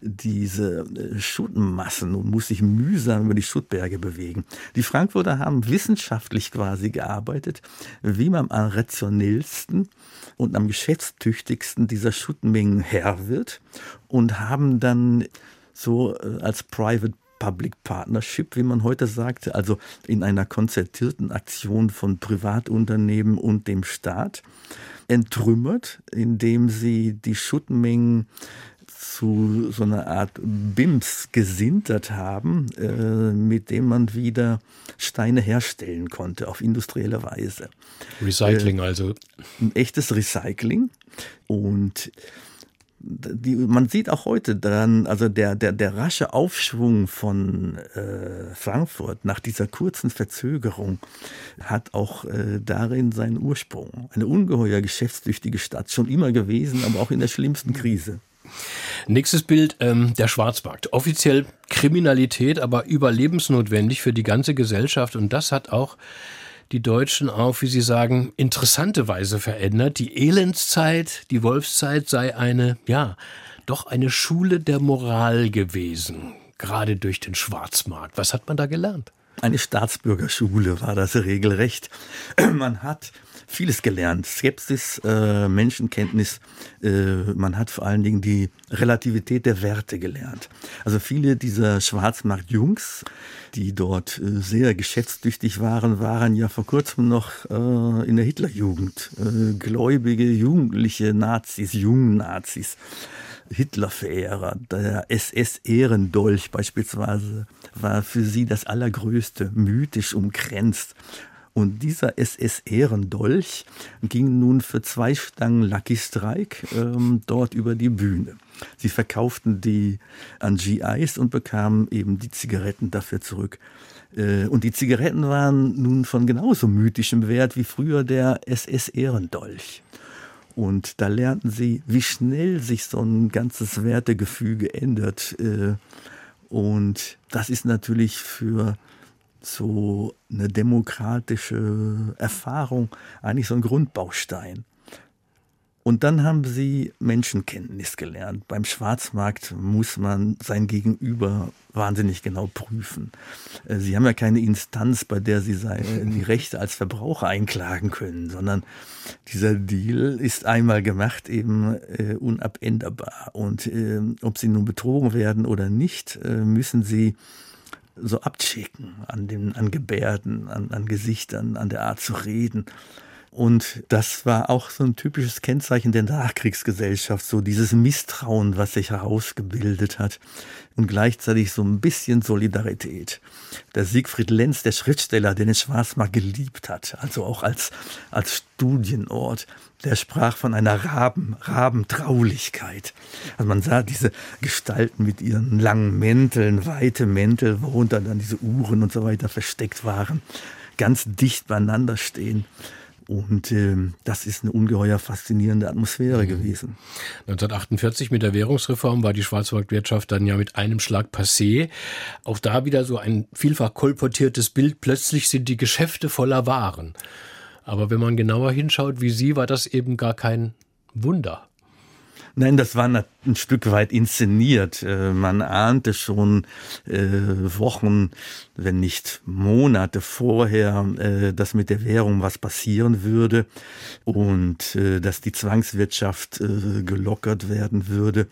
diese äh, Schuttmassen und muss sich mühsam über die Schuttberge bewegen. Die Frankfurter haben wissenschaftlich quasi gearbeitet, wie man am rationellsten und am geschäftstüchtigsten dieser Schuttmengen Herr wird und haben dann so äh, als Private Public Partnership, wie man heute sagt, also in einer konzertierten Aktion von Privatunternehmen und dem Staat, entrümmert, indem sie die Schuttmengen zu so einer Art BIMS gesintert haben, äh, mit dem man wieder Steine herstellen konnte auf industrielle Weise. Recycling äh, also. Ein echtes Recycling. Und die, man sieht auch heute dann, also der, der, der rasche Aufschwung von äh, Frankfurt nach dieser kurzen Verzögerung hat auch äh, darin seinen Ursprung. Eine ungeheuer geschäftstüchtige Stadt, schon immer gewesen, aber auch in der schlimmsten Krise. Nächstes Bild, ähm, der Schwarzmarkt. Offiziell Kriminalität, aber überlebensnotwendig für die ganze Gesellschaft. Und das hat auch die Deutschen auf, wie Sie sagen, interessante Weise verändert. Die Elendszeit, die Wolfszeit sei eine, ja, doch eine Schule der Moral gewesen, gerade durch den Schwarzmarkt. Was hat man da gelernt? Eine Staatsbürgerschule war das regelrecht. Man hat vieles gelernt. Skepsis, äh, Menschenkenntnis. Äh, man hat vor allen Dingen die Relativität der Werte gelernt. Also viele dieser Schwarzmarktjungs, die dort äh, sehr geschäftstüchtig waren, waren ja vor kurzem noch äh, in der Hitlerjugend. Äh, gläubige, jugendliche Nazis, jungen Nazis. Hitlerverehrer, der SS-Ehrendolch beispielsweise war für sie das Allergrößte, mythisch umkränzt. Und dieser SS-Ehrendolch ging nun für zwei Stangen Lucky Strike ähm, dort über die Bühne. Sie verkauften die an GIs und bekamen eben die Zigaretten dafür zurück. Äh, und die Zigaretten waren nun von genauso mythischem Wert wie früher der SS-Ehrendolch. Und da lernten sie, wie schnell sich so ein ganzes Wertegefüge ändert. Äh, und das ist natürlich für so eine demokratische Erfahrung eigentlich so ein Grundbaustein. Und dann haben sie Menschenkenntnis gelernt. Beim Schwarzmarkt muss man sein Gegenüber wahnsinnig genau prüfen. Äh, sie haben ja keine Instanz, bei der Sie die Rechte als Verbraucher einklagen können, sondern dieser Deal ist einmal gemacht, eben äh, unabänderbar. Und äh, ob Sie nun betrogen werden oder nicht, äh, müssen Sie so abchecken an den, an Gebärden, an, an Gesichtern, an der Art zu reden. Und das war auch so ein typisches Kennzeichen der Nachkriegsgesellschaft, so dieses Misstrauen, was sich herausgebildet hat und gleichzeitig so ein bisschen Solidarität. Der Siegfried Lenz, der Schriftsteller, den Schwarzmarkt geliebt hat, also auch als, als Studienort, der sprach von einer Raben, Rabentraulichkeit. Also man sah diese Gestalten mit ihren langen Mänteln, weite Mäntel, worunter dann diese Uhren und so weiter versteckt waren, ganz dicht beieinander stehen. Und äh, das ist eine ungeheuer faszinierende Atmosphäre mhm. gewesen. 1948 mit der Währungsreform war die Schwarzmarktwirtschaft dann ja mit einem Schlag passé. Auch da wieder so ein vielfach kolportiertes Bild. Plötzlich sind die Geschäfte voller Waren. Aber wenn man genauer hinschaut wie Sie, war das eben gar kein Wunder. Nein, das war ein Stück weit inszeniert. Äh, man ahnte schon äh, Wochen, wenn nicht Monate vorher, äh, dass mit der Währung was passieren würde und dass die Zwangswirtschaft gelockert werden würde.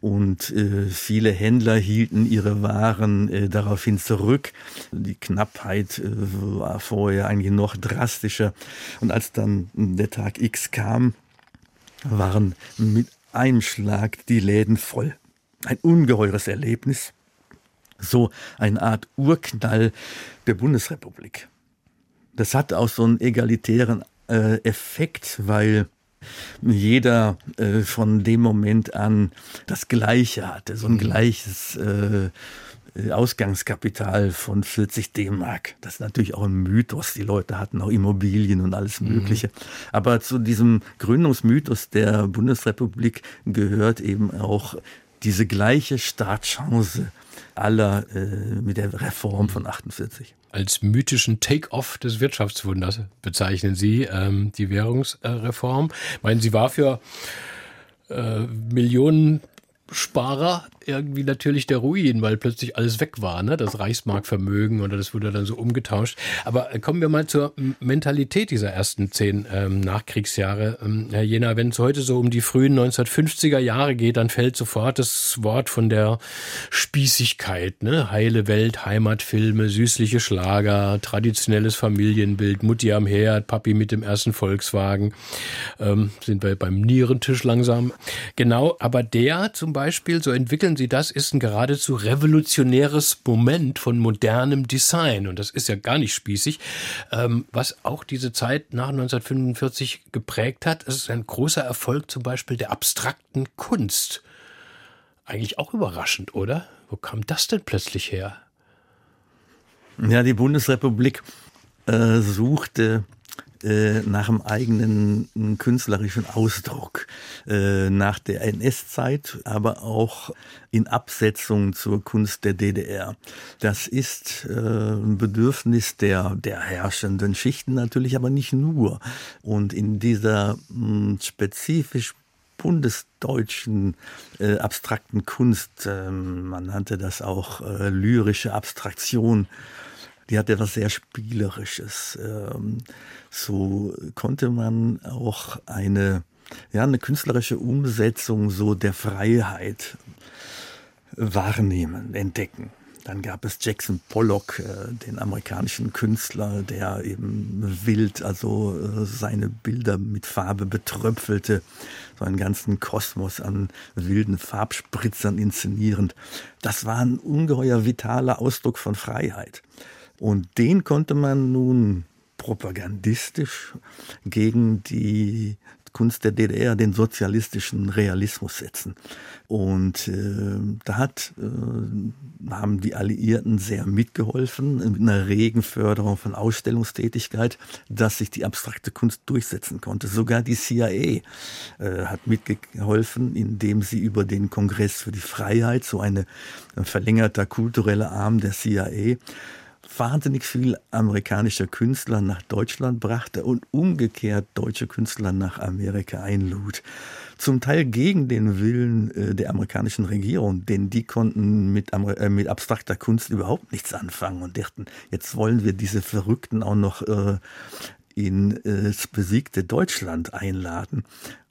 Und viele Händler hielten ihre Waren daraufhin zurück. Die Knappheit war vorher eigentlich noch drastischer. Und als dann der Tag X kam, waren mit einem Schlag die Läden voll. Ein ungeheures Erlebnis. So eine Art Urknall der Bundesrepublik. Das hat auch so einen egalitären äh, Effekt, weil jeder äh, von dem Moment an das Gleiche hatte, so ein gleiches äh, Ausgangskapital von 40 D-Mark. Das ist natürlich auch ein Mythos. Die Leute hatten auch Immobilien und alles mhm. Mögliche. Mhm. Aber zu diesem Gründungsmythos der Bundesrepublik gehört eben auch diese gleiche Startchance aller äh, mit der Reform von 48 als mythischen Take-off des Wirtschaftswunders bezeichnen Sie ähm, die Währungsreform. Ich meine, sie war für äh, Millionen Sparer irgendwie natürlich der Ruin, weil plötzlich alles weg war, ne? Das Reichsmarkvermögen oder das wurde dann so umgetauscht. Aber äh, kommen wir mal zur Mentalität dieser ersten zehn ähm, Nachkriegsjahre. Ähm, Herr Jena, wenn es heute so um die frühen 1950er Jahre geht, dann fällt sofort das Wort von der Spießigkeit, ne? Heile Welt, Heimatfilme, süßliche Schlager, traditionelles Familienbild, Mutti am Herd, Papi mit dem ersten Volkswagen. Ähm, sind wir beim Nierentisch langsam. Genau, aber der zum Beispiel, so entwickeln Sie das, ist ein geradezu revolutionäres Moment von modernem Design. Und das ist ja gar nicht spießig. Ähm, was auch diese Zeit nach 1945 geprägt hat, ist ein großer Erfolg zum Beispiel der abstrakten Kunst. Eigentlich auch überraschend, oder? Wo kam das denn plötzlich her? Ja, die Bundesrepublik äh, suchte äh, nach einem eigenen künstlerischen Ausdruck äh, nach der NS-Zeit, aber auch in Absetzung zur Kunst der DDR. Das ist äh, ein Bedürfnis der, der herrschenden Schichten natürlich, aber nicht nur. Und in dieser mh, spezifisch bundesdeutschen äh, abstrakten Kunst, äh, man nannte das auch äh, lyrische Abstraktion, die hat etwas sehr Spielerisches. Ähm, so konnte man auch eine, ja, eine künstlerische Umsetzung so der Freiheit wahrnehmen, entdecken. Dann gab es Jackson Pollock, äh, den amerikanischen Künstler, der eben wild, also äh, seine Bilder mit Farbe betröpfelte, so einen ganzen Kosmos an wilden Farbspritzern inszenierend. Das war ein ungeheuer vitaler Ausdruck von Freiheit. Und den konnte man nun propagandistisch gegen die Kunst der DDR, den sozialistischen Realismus setzen. Und äh, da hat, äh, haben die Alliierten sehr mitgeholfen mit einer regen Förderung von Ausstellungstätigkeit, dass sich die abstrakte Kunst durchsetzen konnte. Sogar die CIA äh, hat mitgeholfen, indem sie über den Kongress für die Freiheit, so eine, ein verlängerter kultureller Arm der CIA, wahnsinnig viel amerikanische Künstler nach Deutschland brachte und umgekehrt deutsche Künstler nach Amerika einlud. Zum Teil gegen den Willen äh, der amerikanischen Regierung, denn die konnten mit, äh, mit abstrakter Kunst überhaupt nichts anfangen und dachten, jetzt wollen wir diese Verrückten auch noch äh, in das besiegte Deutschland einladen.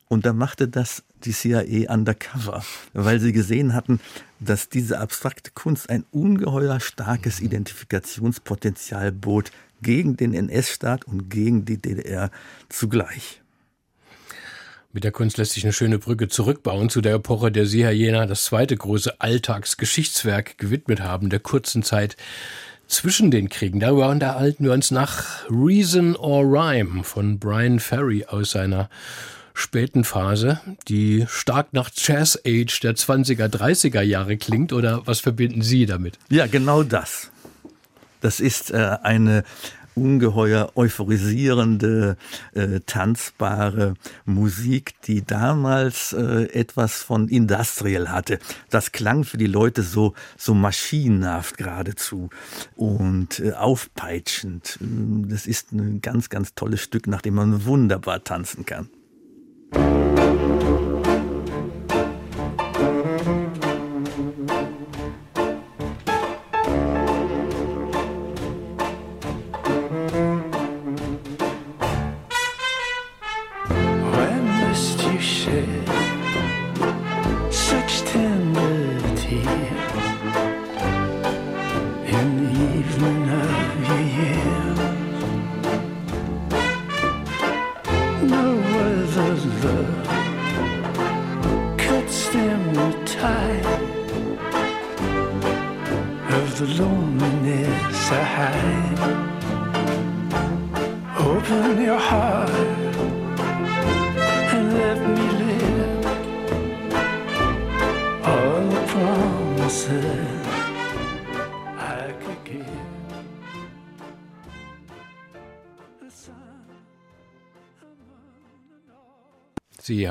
Und da machte das die CIA undercover, weil sie gesehen hatten, dass diese abstrakte Kunst ein ungeheuer starkes Identifikationspotenzial bot gegen den NS-Staat und gegen die DDR zugleich. Mit der Kunst lässt sich eine schöne Brücke zurückbauen zu der Epoche, der Sie, Herr Jena, das zweite große Alltagsgeschichtswerk gewidmet haben, der kurzen Zeit zwischen den Kriegen. Darüber unterhalten wir uns nach Reason or Rhyme von Brian Ferry aus seiner späten Phase, die stark nach Jazz Age der 20er, 30er Jahre klingt oder was verbinden Sie damit? Ja, genau das. Das ist äh, eine ungeheuer euphorisierende, äh, tanzbare Musik, die damals äh, etwas von Industrial hatte. Das klang für die Leute so, so maschinenhaft geradezu und äh, aufpeitschend. Das ist ein ganz, ganz tolles Stück, nach dem man wunderbar tanzen kann. Sie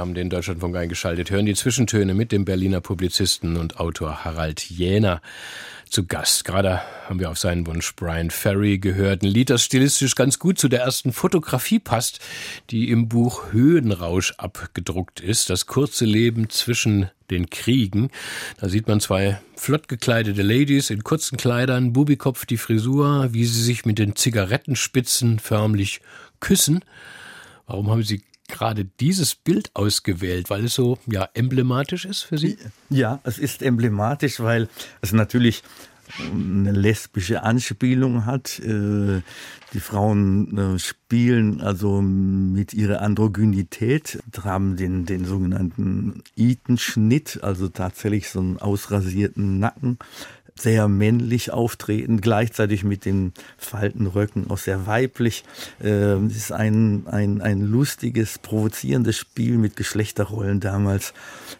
haben den Deutschlandfunk eingeschaltet, hören die Zwischentöne mit dem Berliner Publizisten und Autor Harald Jäner zu Gast. Gerade haben wir auf seinen Wunsch Brian Ferry gehört. Ein Lied, das stilistisch ganz gut zu der ersten Fotografie passt, die im Buch Höhenrausch abgedruckt ist. Das kurze Leben zwischen den Kriegen. Da sieht man zwei flott gekleidete Ladies in kurzen Kleidern, Bubikopf die Frisur, wie sie sich mit den Zigarettenspitzen förmlich küssen. Warum haben Sie gerade dieses Bild ausgewählt, weil es so ja emblematisch ist für Sie? Ja, es ist emblematisch, weil es natürlich eine lesbische Anspielung hat. Äh, die Frauen äh, spielen also mit ihrer Androgynität, haben den, den sogenannten Eton-Schnitt, also tatsächlich so einen ausrasierten Nacken sehr männlich auftreten, gleichzeitig mit den Faltenröcken auch sehr weiblich. Äh, es ist ein, ein, ein lustiges, provozierendes Spiel mit Geschlechterrollen damals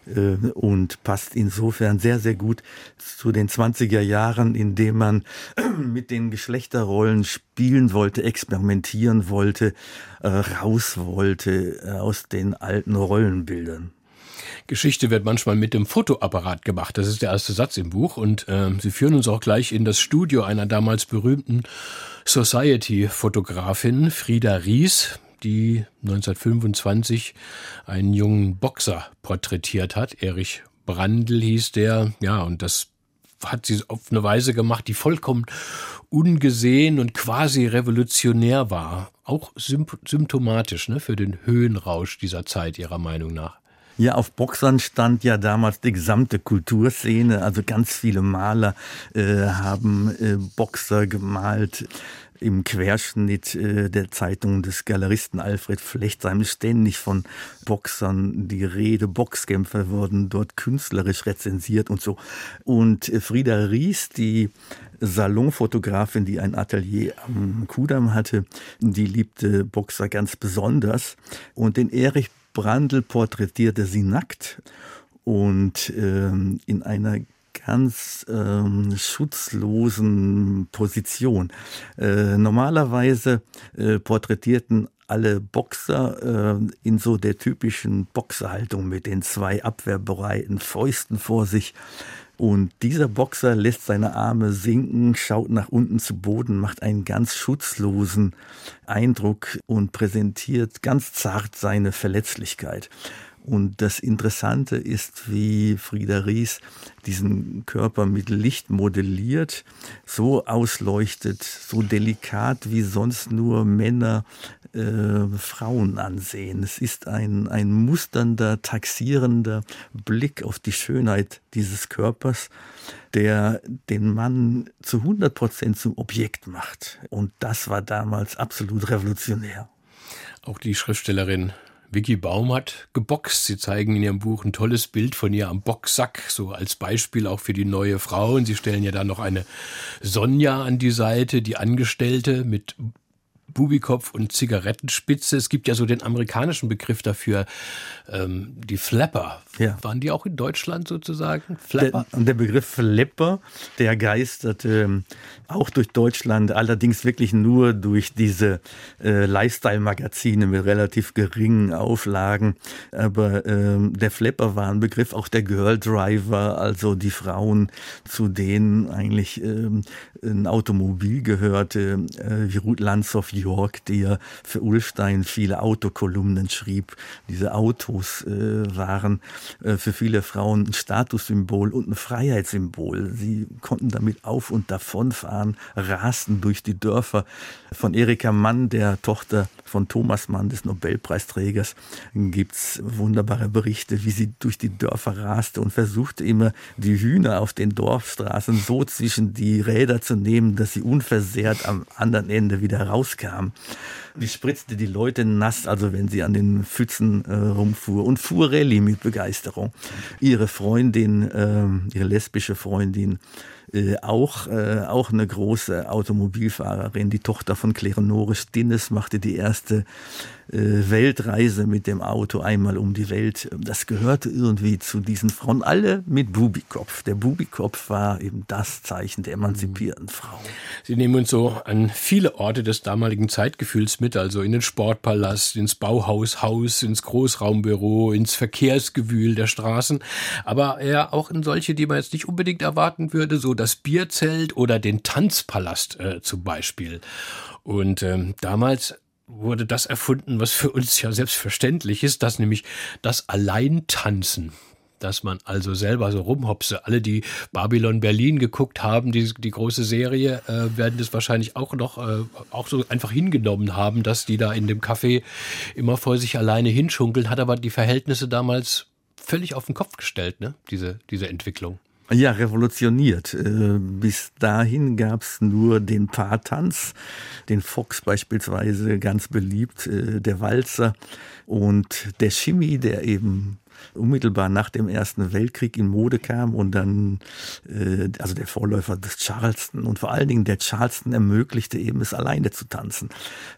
äh, und passt insofern sehr, sehr gut zu den 20er Jahren, in dem man mit den Geschlechterrollen spielen wollte, experimentieren wollte, äh, raus wollte äh, aus den alten Rollenbildern. Geschichte wird manchmal mit dem Fotoapparat gemacht. Das ist der erste Satz im Buch. Und äh, Sie führen uns auch gleich in das Studio einer damals berühmten Society-Fotografin, Frieda Ries, die 1925 einen jungen Boxer porträtiert hat. Erich Brandl hieß der. Ja, und das hat sie auf eine Weise gemacht, die vollkommen ungesehen und quasi revolutionär war. Auch symptomatisch ne, für den Höhenrausch dieser Zeit, Ihrer Meinung nach. Ja, auf Boxern stand ja damals die gesamte Kulturszene. Also ganz viele Maler äh, haben äh, Boxer gemalt im Querschnitt äh, der Zeitung des Galeristen Alfred Flechtsheim ständig von Boxern die Rede. Boxkämpfer wurden dort künstlerisch rezensiert und so. Und äh, Frieda Ries, die Salonfotografin, die ein Atelier am Kudamm hatte, die liebte Boxer ganz besonders. Und den Erich Brandl porträtierte sie nackt und ähm, in einer ganz ähm, schutzlosen Position. Äh, normalerweise äh, porträtierten alle Boxer äh, in so der typischen Boxerhaltung mit den zwei abwehrbereiten Fäusten vor sich. Und dieser Boxer lässt seine Arme sinken, schaut nach unten zu Boden, macht einen ganz schutzlosen Eindruck und präsentiert ganz zart seine Verletzlichkeit. Und das Interessante ist, wie Frieda Ries diesen Körper mit Licht modelliert, so ausleuchtet, so delikat, wie sonst nur Männer äh, Frauen ansehen. Es ist ein, ein musternder, taxierender Blick auf die Schönheit dieses Körpers, der den Mann zu 100 Prozent zum Objekt macht. Und das war damals absolut revolutionär. Auch die Schriftstellerin Vicky Baum hat geboxt. Sie zeigen in ihrem Buch ein tolles Bild von ihr am Boxsack, so als Beispiel auch für die neue Frau. Und sie stellen ja da noch eine Sonja an die Seite, die Angestellte mit Bubikopf und Zigarettenspitze. Es gibt ja so den amerikanischen Begriff dafür, ähm, die Flapper. Ja. Waren die auch in Deutschland sozusagen? Flapper? Der, der Begriff Flapper, der geistert ähm, auch durch Deutschland, allerdings wirklich nur durch diese äh, Lifestyle-Magazine mit relativ geringen Auflagen. Aber ähm, der Flapper war ein Begriff, auch der Girl Driver, also die Frauen, zu denen eigentlich ähm, ein Automobil gehörte, äh, wie Ruth Landshoff York, der für Ulstein viele Autokolumnen schrieb. Diese Autos äh, waren äh, für viele Frauen ein Statussymbol und ein Freiheitssymbol. Sie konnten damit auf und davon fahren, rasten durch die Dörfer. Von Erika Mann, der Tochter von Thomas Mann, des Nobelpreisträgers, gibt's wunderbare Berichte, wie sie durch die Dörfer raste und versuchte immer, die Hühner auf den Dorfstraßen so zwischen die Räder zu nehmen, dass sie unversehrt am anderen Ende wieder rauskam. Die spritzte die Leute nass, also wenn sie an den Pfützen äh, rumfuhr und fuhr Rallye mit Begeisterung. Ihre Freundin, äh, ihre lesbische Freundin, äh, auch, äh, auch eine große Automobilfahrerin, die Tochter von Klerenore Stinnes, machte die erste Weltreise mit dem Auto einmal um die Welt. Das gehörte irgendwie zu diesen Frauen, alle mit Bubikopf. Der Bubikopf war eben das Zeichen der emanzipierten Frau. Sie nehmen uns so an viele Orte des damaligen Zeitgefühls mit, also in den Sportpalast, ins Bauhaushaus, ins Großraumbüro, ins Verkehrsgewühl der Straßen, aber ja auch in solche, die man jetzt nicht unbedingt erwarten würde, so das Bierzelt oder den Tanzpalast äh, zum Beispiel. Und ähm, damals wurde das erfunden, was für uns ja selbstverständlich ist, dass nämlich das Alleintanzen dass man also selber so rumhopse. Alle, die Babylon Berlin geguckt haben, die, die große Serie, äh, werden das wahrscheinlich auch noch äh, auch so einfach hingenommen haben, dass die da in dem Café immer vor sich alleine hinschunkeln, hat aber die Verhältnisse damals völlig auf den Kopf gestellt, ne? Diese, diese Entwicklung. Ja, revolutioniert. Äh, bis dahin gab's nur den Paartanz, den Fox beispielsweise ganz beliebt, äh, der Walzer und der Shimmy, der eben unmittelbar nach dem Ersten Weltkrieg in Mode kam und dann, äh, also der Vorläufer des Charleston und vor allen Dingen der Charleston ermöglichte eben es alleine zu tanzen.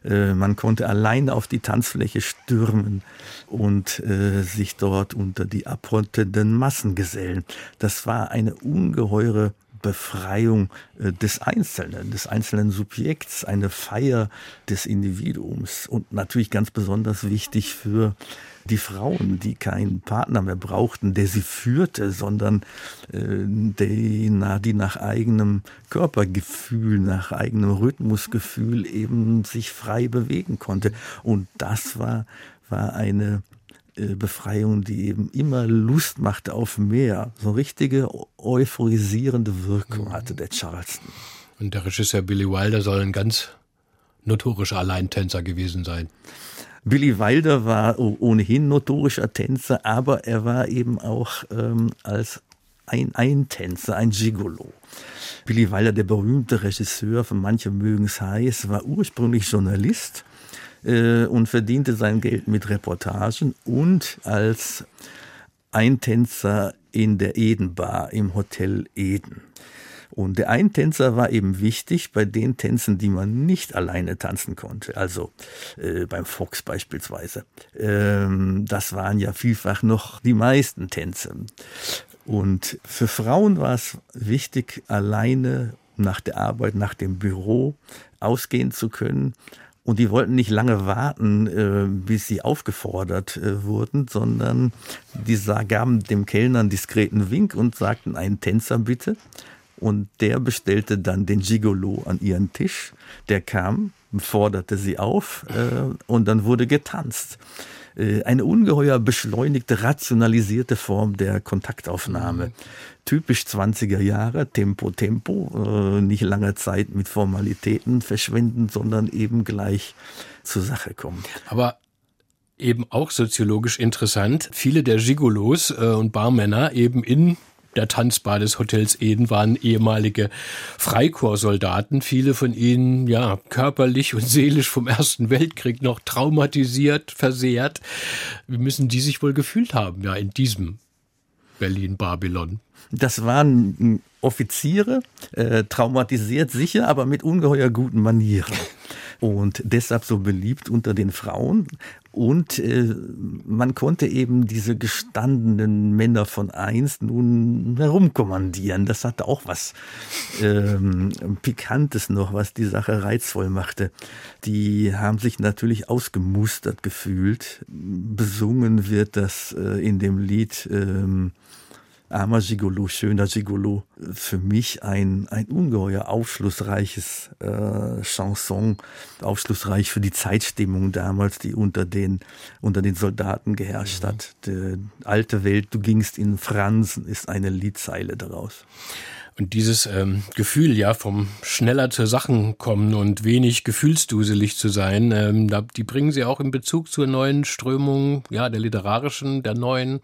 Äh, man konnte alleine auf die Tanzfläche stürmen und äh, sich dort unter die abrottenden Massen gesellen. Das war eine ungeheure Befreiung äh, des Einzelnen, des einzelnen Subjekts, eine Feier des Individuums und natürlich ganz besonders wichtig für die Frauen, die keinen Partner mehr brauchten, der sie führte, sondern äh, die, na, die nach eigenem Körpergefühl, nach eigenem Rhythmusgefühl eben sich frei bewegen konnte. Und das war, war eine äh, Befreiung, die eben immer Lust machte auf mehr. So richtige euphorisierende Wirkung mhm. hatte der Charleston. Und der Regisseur Billy Wilder soll ein ganz notorischer Alleintänzer gewesen sein. Billy Wilder war ohnehin notorischer Tänzer, aber er war eben auch ähm, als ein Eintänzer, ein Gigolo. Billy Wilder, der berühmte Regisseur, von manchen mögen es heiß, war ursprünglich Journalist äh, und verdiente sein Geld mit Reportagen und als Eintänzer in der Eden Bar im Hotel Eden. Und der Eintänzer war eben wichtig bei den Tänzen, die man nicht alleine tanzen konnte. Also äh, beim Fox beispielsweise. Ähm, das waren ja vielfach noch die meisten Tänze. Und für Frauen war es wichtig, alleine nach der Arbeit, nach dem Büro ausgehen zu können. Und die wollten nicht lange warten, äh, bis sie aufgefordert äh, wurden, sondern die gaben dem Kellner einen diskreten Wink und sagten einen Tänzer bitte. Und der bestellte dann den Gigolo an ihren Tisch. Der kam, forderte sie auf äh, und dann wurde getanzt. Äh, eine ungeheuer beschleunigte, rationalisierte Form der Kontaktaufnahme. Mhm. Typisch 20er Jahre, Tempo, Tempo, äh, nicht lange Zeit mit Formalitäten verschwenden, sondern eben gleich zur Sache kommen. Aber eben auch soziologisch interessant. Viele der Gigolos äh, und Barmänner eben in der Tanzbar des Hotels Eden waren ehemalige Freikorpssoldaten, viele von ihnen ja körperlich und seelisch vom Ersten Weltkrieg noch traumatisiert, versehrt. Wie müssen die sich wohl gefühlt haben, ja, in diesem Berlin-Babylon? Das waren Offiziere, äh, traumatisiert sicher, aber mit ungeheuer guten Manieren. Und deshalb so beliebt unter den Frauen. Und äh, man konnte eben diese gestandenen Männer von einst nun herumkommandieren. Das hatte auch was ähm, Pikantes noch, was die Sache reizvoll machte. Die haben sich natürlich ausgemustert gefühlt. Besungen wird das äh, in dem Lied. Ähm, Armer Gigolo, schöner Gigolo. Für mich ein, ein ungeheuer aufschlussreiches äh, Chanson, aufschlussreich für die Zeitstimmung damals, die unter den, unter den Soldaten geherrscht mhm. hat. Die alte Welt, du gingst in Fransen, ist eine Liedzeile daraus. Und dieses ähm, Gefühl, ja, vom schneller zur Sachen kommen und wenig gefühlsduselig zu sein, ähm, die bringen sie auch in Bezug zur neuen Strömung, ja, der literarischen, der neuen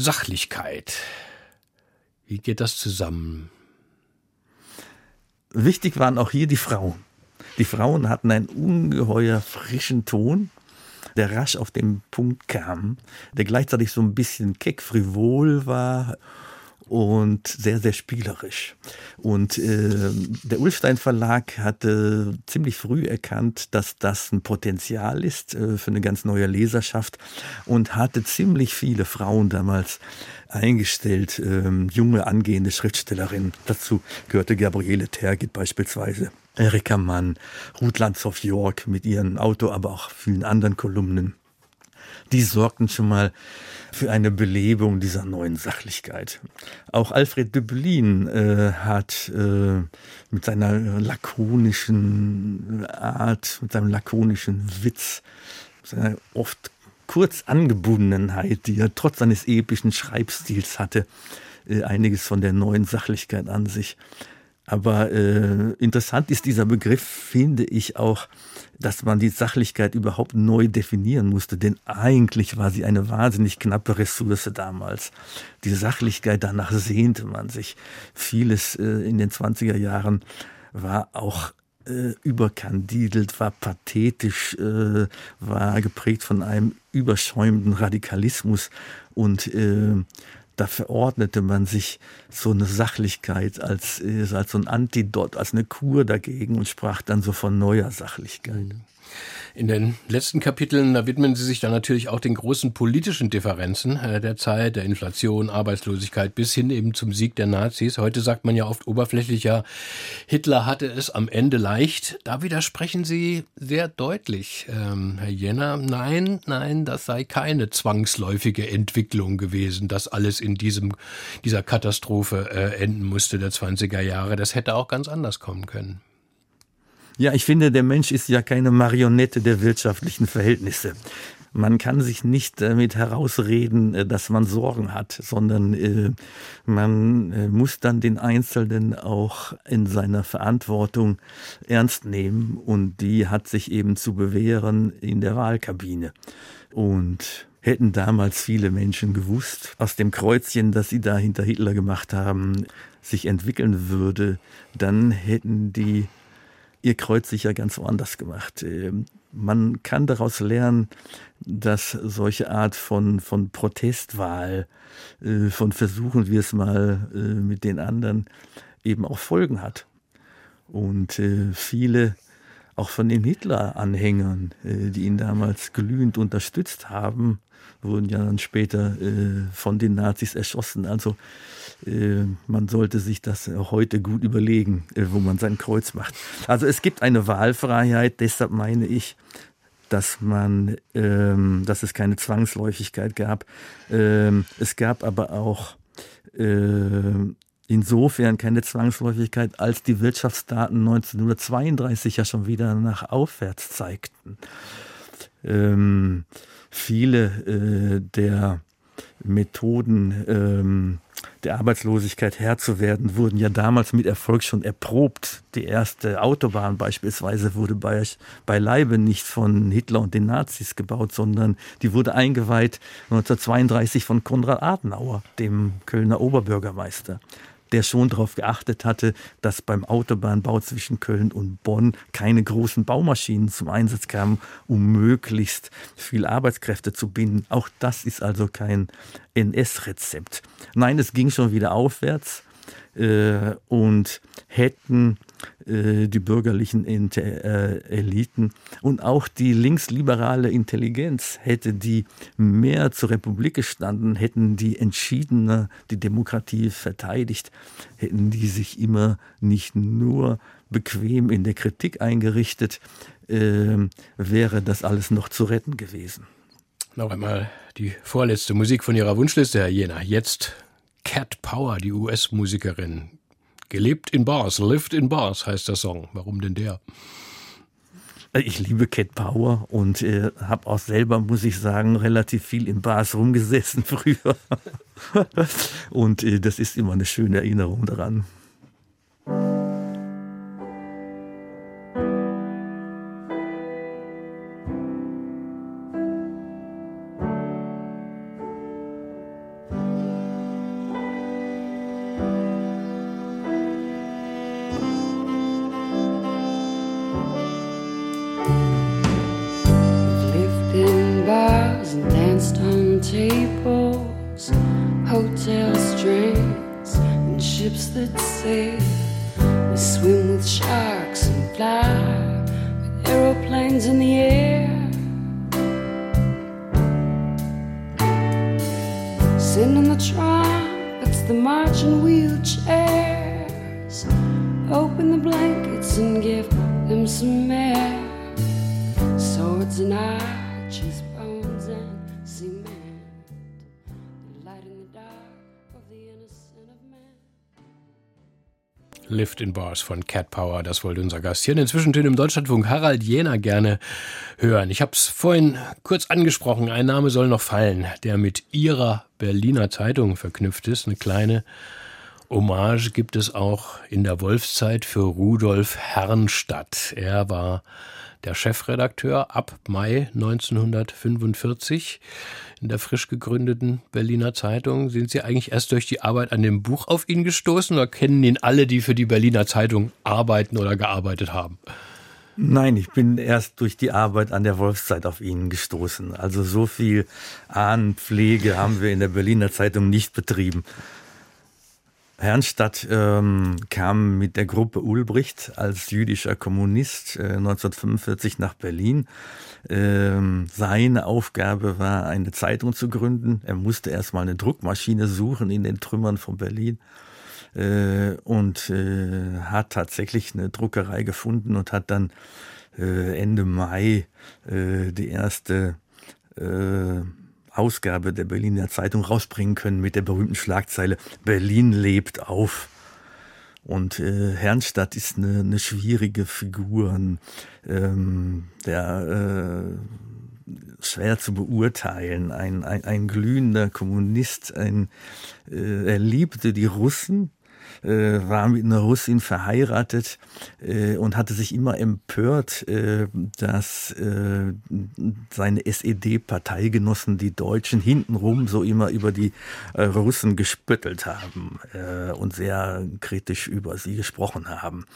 Sachlichkeit. Wie geht das zusammen? Wichtig waren auch hier die Frauen. Die Frauen hatten einen ungeheuer frischen Ton, der rasch auf den Punkt kam, der gleichzeitig so ein bisschen keck frivol war und sehr, sehr spielerisch. Und äh, der Ulstein Verlag hatte ziemlich früh erkannt, dass das ein Potenzial ist äh, für eine ganz neue Leserschaft und hatte ziemlich viele Frauen damals eingestellt, äh, junge angehende Schriftstellerinnen. Dazu gehörte Gabriele Tergit beispielsweise. Erika Mann, Ruth Landshoff York mit ihren Auto, aber auch vielen anderen Kolumnen die sorgten schon mal für eine Belebung dieser neuen Sachlichkeit. Auch Alfred Döblin äh, hat äh, mit seiner lakonischen Art, mit seinem lakonischen Witz, seiner oft kurz angebundenheit, die er trotz seines epischen Schreibstils hatte, äh, einiges von der neuen Sachlichkeit an sich. Aber äh, interessant ist dieser Begriff, finde ich auch, dass man die Sachlichkeit überhaupt neu definieren musste, denn eigentlich war sie eine wahnsinnig knappe Ressource damals. Die Sachlichkeit, danach sehnte man sich. Vieles äh, in den 20er Jahren war auch äh, überkandidelt, war pathetisch, äh, war geprägt von einem überschäumenden Radikalismus und da verordnete man sich so eine Sachlichkeit als, äh, als so ein Antidot, als eine Kur dagegen und sprach dann so von neuer Sachlichkeit. In den letzten Kapiteln, da widmen Sie sich dann natürlich auch den großen politischen Differenzen äh, der Zeit, der Inflation, Arbeitslosigkeit bis hin eben zum Sieg der Nazis. Heute sagt man ja oft oberflächlicher, Hitler hatte es am Ende leicht. Da widersprechen Sie sehr deutlich, ähm, Herr Jenner. Nein, nein, das sei keine zwangsläufige Entwicklung gewesen, dass alles in diesem, dieser Katastrophe äh, enden musste der 20er Jahre. Das hätte auch ganz anders kommen können. Ja, ich finde, der Mensch ist ja keine Marionette der wirtschaftlichen Verhältnisse. Man kann sich nicht damit herausreden, äh, dass man Sorgen hat, sondern äh, man äh, muss dann den Einzelnen auch in seiner Verantwortung ernst nehmen und die hat sich eben zu bewähren in der Wahlkabine. Und hätten damals viele Menschen gewusst, aus dem Kreuzchen, das sie da hinter Hitler gemacht haben, sich entwickeln würde, dann hätten die ihr Kreuz sicher ganz woanders gemacht. Ähm, man kann daraus lernen, dass solche Art von, von Protestwahl, äh, von Versuchen wir es mal äh, mit den anderen, eben auch Folgen hat. Und äh, viele auch von den Hitler-Anhängern, die ihn damals glühend unterstützt haben, wurden ja dann später von den Nazis erschossen. Also äh, man sollte sich das heute gut überlegen, äh, wo man sein Kreuz macht. Also es gibt eine Wahlfreiheit, deshalb meine ich, dass man, ähm, dass es keine Zwangsläufigkeit gab. Ähm, es gab aber auch äh, insofern keine Zwangsläufigkeit, als die Wirtschaftsdaten 1932 ja schon wieder nach aufwärts zeigten. Ähm, viele äh, der Methoden, ähm, der Arbeitslosigkeit Herr zu werden, wurden ja damals mit Erfolg schon erprobt. Die erste Autobahn beispielsweise wurde bei, beileibe nicht von Hitler und den Nazis gebaut, sondern die wurde eingeweiht 1932 von Konrad Adenauer, dem Kölner Oberbürgermeister der schon darauf geachtet hatte, dass beim Autobahnbau zwischen Köln und Bonn keine großen Baumaschinen zum Einsatz kamen, um möglichst viel Arbeitskräfte zu binden. Auch das ist also kein NS-Rezept. Nein, es ging schon wieder aufwärts äh, und hätten äh, die bürgerlichen äh, Eliten und auch die linksliberale Intelligenz hätte die mehr zur Republik gestanden, hätten die entschiedener die Demokratie verteidigt, hätten die sich immer nicht nur bequem in der Kritik eingerichtet, äh, wäre das alles noch zu retten gewesen. Noch einmal die vorletzte Musik von Ihrer Wunschliste, Herr Jena. Jetzt Cat Power, die US-Musikerin. Gelebt in Bars, lived in Bars heißt der Song. Warum denn der? Ich liebe Cat Power und äh, habe auch selber, muss ich sagen, relativ viel in Bars rumgesessen früher. und äh, das ist immer eine schöne Erinnerung daran. Bars von Cat Power. Das wollte unser Gast hier in den Zwischentönen im Deutschlandfunk Harald Jena gerne hören. Ich habe es vorhin kurz angesprochen. Ein Name soll noch fallen, der mit Ihrer Berliner Zeitung verknüpft ist. Eine kleine Hommage gibt es auch in der Wolfszeit für Rudolf Herrnstadt. Er war der Chefredakteur ab Mai 1945 in der frisch gegründeten Berliner Zeitung. Sind Sie eigentlich erst durch die Arbeit an dem Buch auf ihn gestoßen oder kennen ihn alle, die für die Berliner Zeitung arbeiten oder gearbeitet haben? Nein, ich bin erst durch die Arbeit an der Wolfszeit auf ihn gestoßen. Also so viel Ahnenpflege haben wir in der Berliner Zeitung nicht betrieben. Herrnstadt ähm, kam mit der Gruppe Ulbricht als jüdischer Kommunist äh, 1945 nach Berlin. Ähm, seine Aufgabe war, eine Zeitung zu gründen. Er musste erstmal eine Druckmaschine suchen in den Trümmern von Berlin äh, und äh, hat tatsächlich eine Druckerei gefunden und hat dann äh, Ende Mai äh, die erste äh, Ausgabe der Berliner Zeitung rausbringen können mit der berühmten Schlagzeile Berlin lebt auf. Und äh, Herrnstadt ist eine, eine schwierige Figur, ähm, der äh, schwer zu beurteilen, ein, ein, ein glühender Kommunist, ein, äh, er liebte die Russen, war mit einer Russin verheiratet äh, und hatte sich immer empört, äh, dass äh, seine SED-Parteigenossen, die Deutschen, hintenrum so immer über die äh, Russen gespöttelt haben äh, und sehr kritisch über sie gesprochen haben.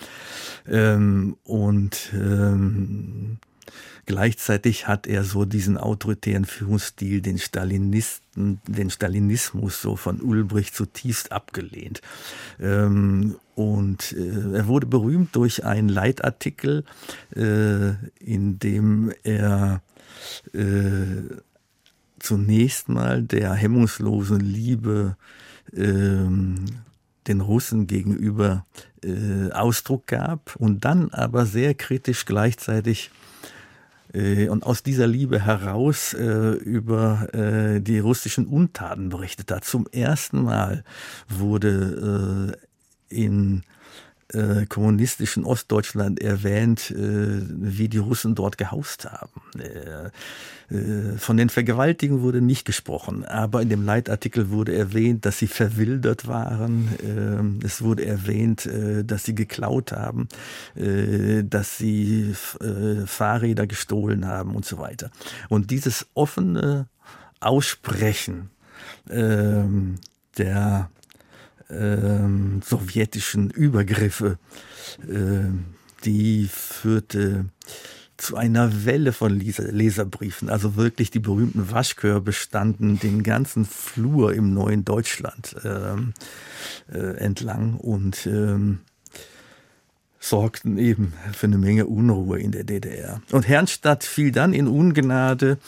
Ähm, und ähm, Gleichzeitig hat er so diesen autoritären Führungsstil, den Stalinisten, den Stalinismus so von Ulbricht zutiefst abgelehnt. Ähm, und äh, er wurde berühmt durch einen Leitartikel, äh, in dem er äh, zunächst mal der hemmungslosen Liebe ähm, den Russen gegenüber äh, Ausdruck gab und dann aber sehr kritisch gleichzeitig und aus dieser Liebe heraus äh, über äh, die russischen Untaten berichtet hat. Zum ersten Mal wurde äh, in äh, kommunistischen Ostdeutschland erwähnt, äh, wie die Russen dort gehaust haben. Äh, äh, von den Vergewaltigungen wurde nicht gesprochen, aber in dem Leitartikel wurde erwähnt, dass sie verwildert waren. Ähm, es wurde erwähnt, äh, dass sie geklaut haben, äh, dass sie Fahrräder gestohlen haben und so weiter. Und dieses offene Aussprechen ähm, der ähm, sowjetischen Übergriffe, die führte zu einer Welle von Leserbriefen. Also wirklich die berühmten Waschkörbe standen den ganzen Flur im neuen Deutschland ähm, äh, entlang und ähm, sorgten eben für eine Menge Unruhe in der DDR. Und Herrnstadt fiel dann in Ungnade,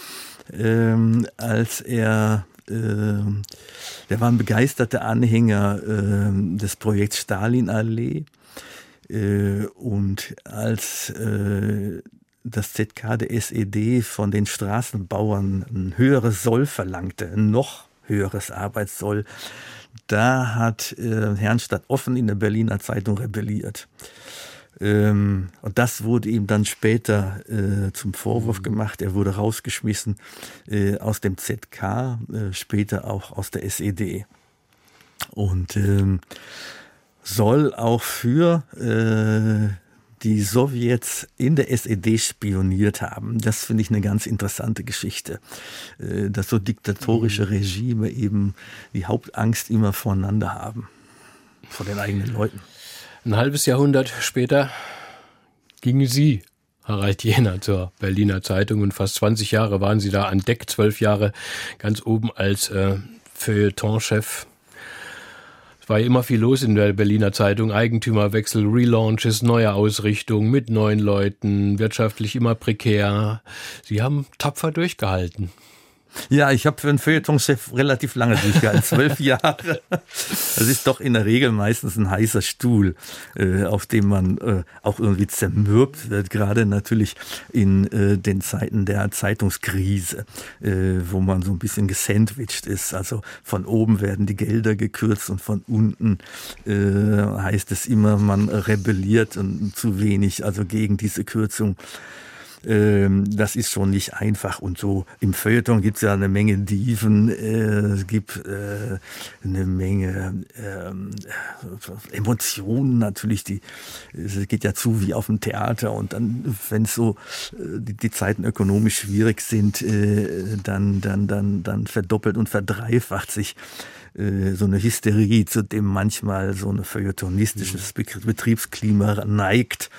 ähm, als er der war ein begeisterter Anhänger äh, des Projekts Stalinallee. Äh, und als äh, das ZK der SED von den Straßenbauern ein höheres Soll verlangte, ein noch höheres Arbeitssoll. Da hat äh, Herrnstadt offen in der Berliner Zeitung rebelliert. Ähm, und das wurde ihm dann später äh, zum Vorwurf gemacht. Er wurde rausgeschmissen äh, aus dem ZK, äh, später auch aus der SED. Und ähm, soll auch für äh, die Sowjets in der SED spioniert haben. Das finde ich eine ganz interessante Geschichte, äh, dass so diktatorische mhm. Regime eben die Hauptangst immer voneinander haben, vor den eigenen Leuten. Ein halbes Jahrhundert später gingen Sie, Harald Jena, zur Berliner Zeitung und fast 20 Jahre waren Sie da an Deck, zwölf Jahre ganz oben als äh, Feuilletonchef war immer viel los in der Berliner Zeitung. Eigentümerwechsel, Relaunches, neue Ausrichtung mit neuen Leuten, wirtschaftlich immer prekär. Sie haben tapfer durchgehalten. Ja, ich habe für einen Feuilletonchef relativ lange durchgehalten, zwölf Jahre. Das ist doch in der Regel meistens ein heißer Stuhl, äh, auf dem man äh, auch irgendwie zermürbt wird, gerade natürlich in äh, den Zeiten der Zeitungskrise, wo man so ein bisschen gesandwiched ist. Also von oben werden die Gelder gekürzt und von unten heißt es immer, man rebelliert und zu wenig, also gegen diese Kürzung. Ähm, das ist schon nicht einfach. Und so im Feuilleton gibt es ja eine Menge Dieven, äh, es gibt äh, eine Menge ähm, Emotionen natürlich, die es geht ja zu wie auf dem Theater und dann, wenn es so äh, die, die, Zeiten ökonomisch schwierig sind, äh, dann, dann, dann, dann verdoppelt und verdreifacht sich äh, so eine Hysterie, zu dem manchmal so ein feuilletonistisches Betriebsklima neigt,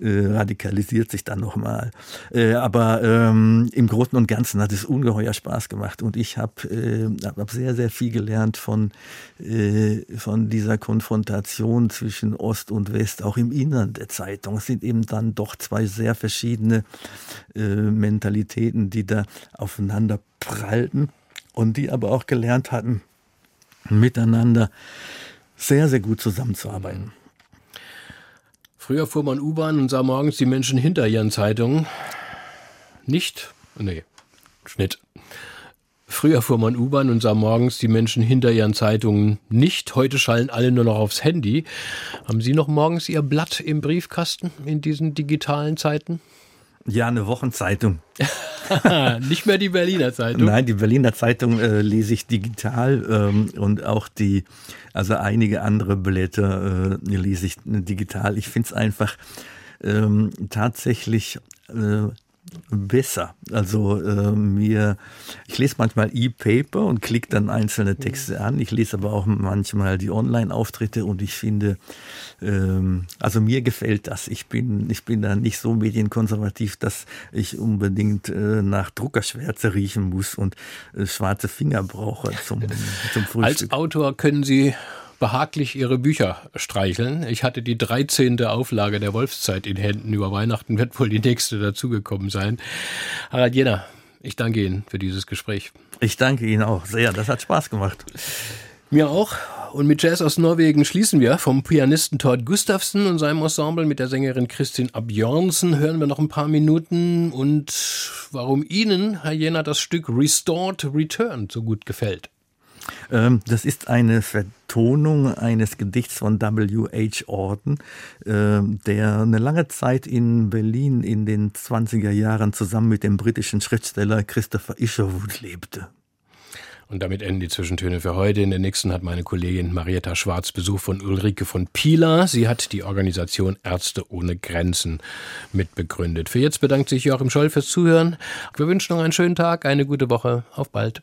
äh, radikalisiert sich dann nochmal. Äh, aber ähm, im Großen und Ganzen hat es ungeheuer Spaß gemacht und ich habe äh, hab sehr, sehr viel gelernt von, äh, von dieser Konfrontation zwischen Ost und West, auch im Innern der Zeitung. Es sind eben dann doch zwei sehr verschiedene Mentalitäten, die da aufeinander prallten und die aber auch gelernt hatten, miteinander sehr, sehr gut zusammenzuarbeiten. Früher fuhr man U-Bahn und sah morgens die Menschen hinter ihren Zeitungen. Nicht? Nee, Schnitt. Früher fuhr man U-Bahn und sah morgens die Menschen hinter ihren Zeitungen nicht. Heute schallen alle nur noch aufs Handy. Haben Sie noch morgens Ihr Blatt im Briefkasten in diesen digitalen Zeiten? Ja, eine Wochenzeitung. Nicht mehr die Berliner Zeitung. Nein, die Berliner Zeitung äh, lese ich digital ähm, und auch die, also einige andere Blätter äh, lese ich digital. Ich finde es einfach ähm, tatsächlich äh, besser. Also äh, mir, ich lese manchmal E-Paper und klicke dann einzelne Texte an. Ich lese aber auch manchmal die Online-Auftritte und ich finde, ähm, also mir gefällt das. Ich bin, ich bin da nicht so medienkonservativ, dass ich unbedingt äh, nach Druckerschwärze riechen muss und äh, schwarze Finger brauche zum, zum Frühstück. Als Autor können Sie behaglich ihre Bücher streicheln. Ich hatte die 13. Auflage der Wolfszeit in Händen. Über Weihnachten wird wohl die nächste dazugekommen sein. Harald Jenner, ich danke Ihnen für dieses Gespräch. Ich danke Ihnen auch sehr. Das hat Spaß gemacht. Mir auch. Und mit Jazz aus Norwegen schließen wir. Vom Pianisten Thord Gustafsson und seinem Ensemble mit der Sängerin Kristin Abjörnsen hören wir noch ein paar Minuten. Und warum Ihnen, Herr Jenner, das Stück Restored Return so gut gefällt. Ähm, das ist eine Vertonung eines Gedichts von W.H. Auden, ähm, der eine lange Zeit in Berlin in den 20er Jahren zusammen mit dem britischen Schriftsteller Christopher Isherwood lebte. Und damit enden die Zwischentöne für heute. In der nächsten hat meine Kollegin Marietta Schwarz Besuch von Ulrike von Pieler. Sie hat die Organisation Ärzte ohne Grenzen mitbegründet. Für jetzt bedankt sich Joachim Scholl fürs Zuhören. Wir wünschen noch einen schönen Tag, eine gute Woche. Auf bald.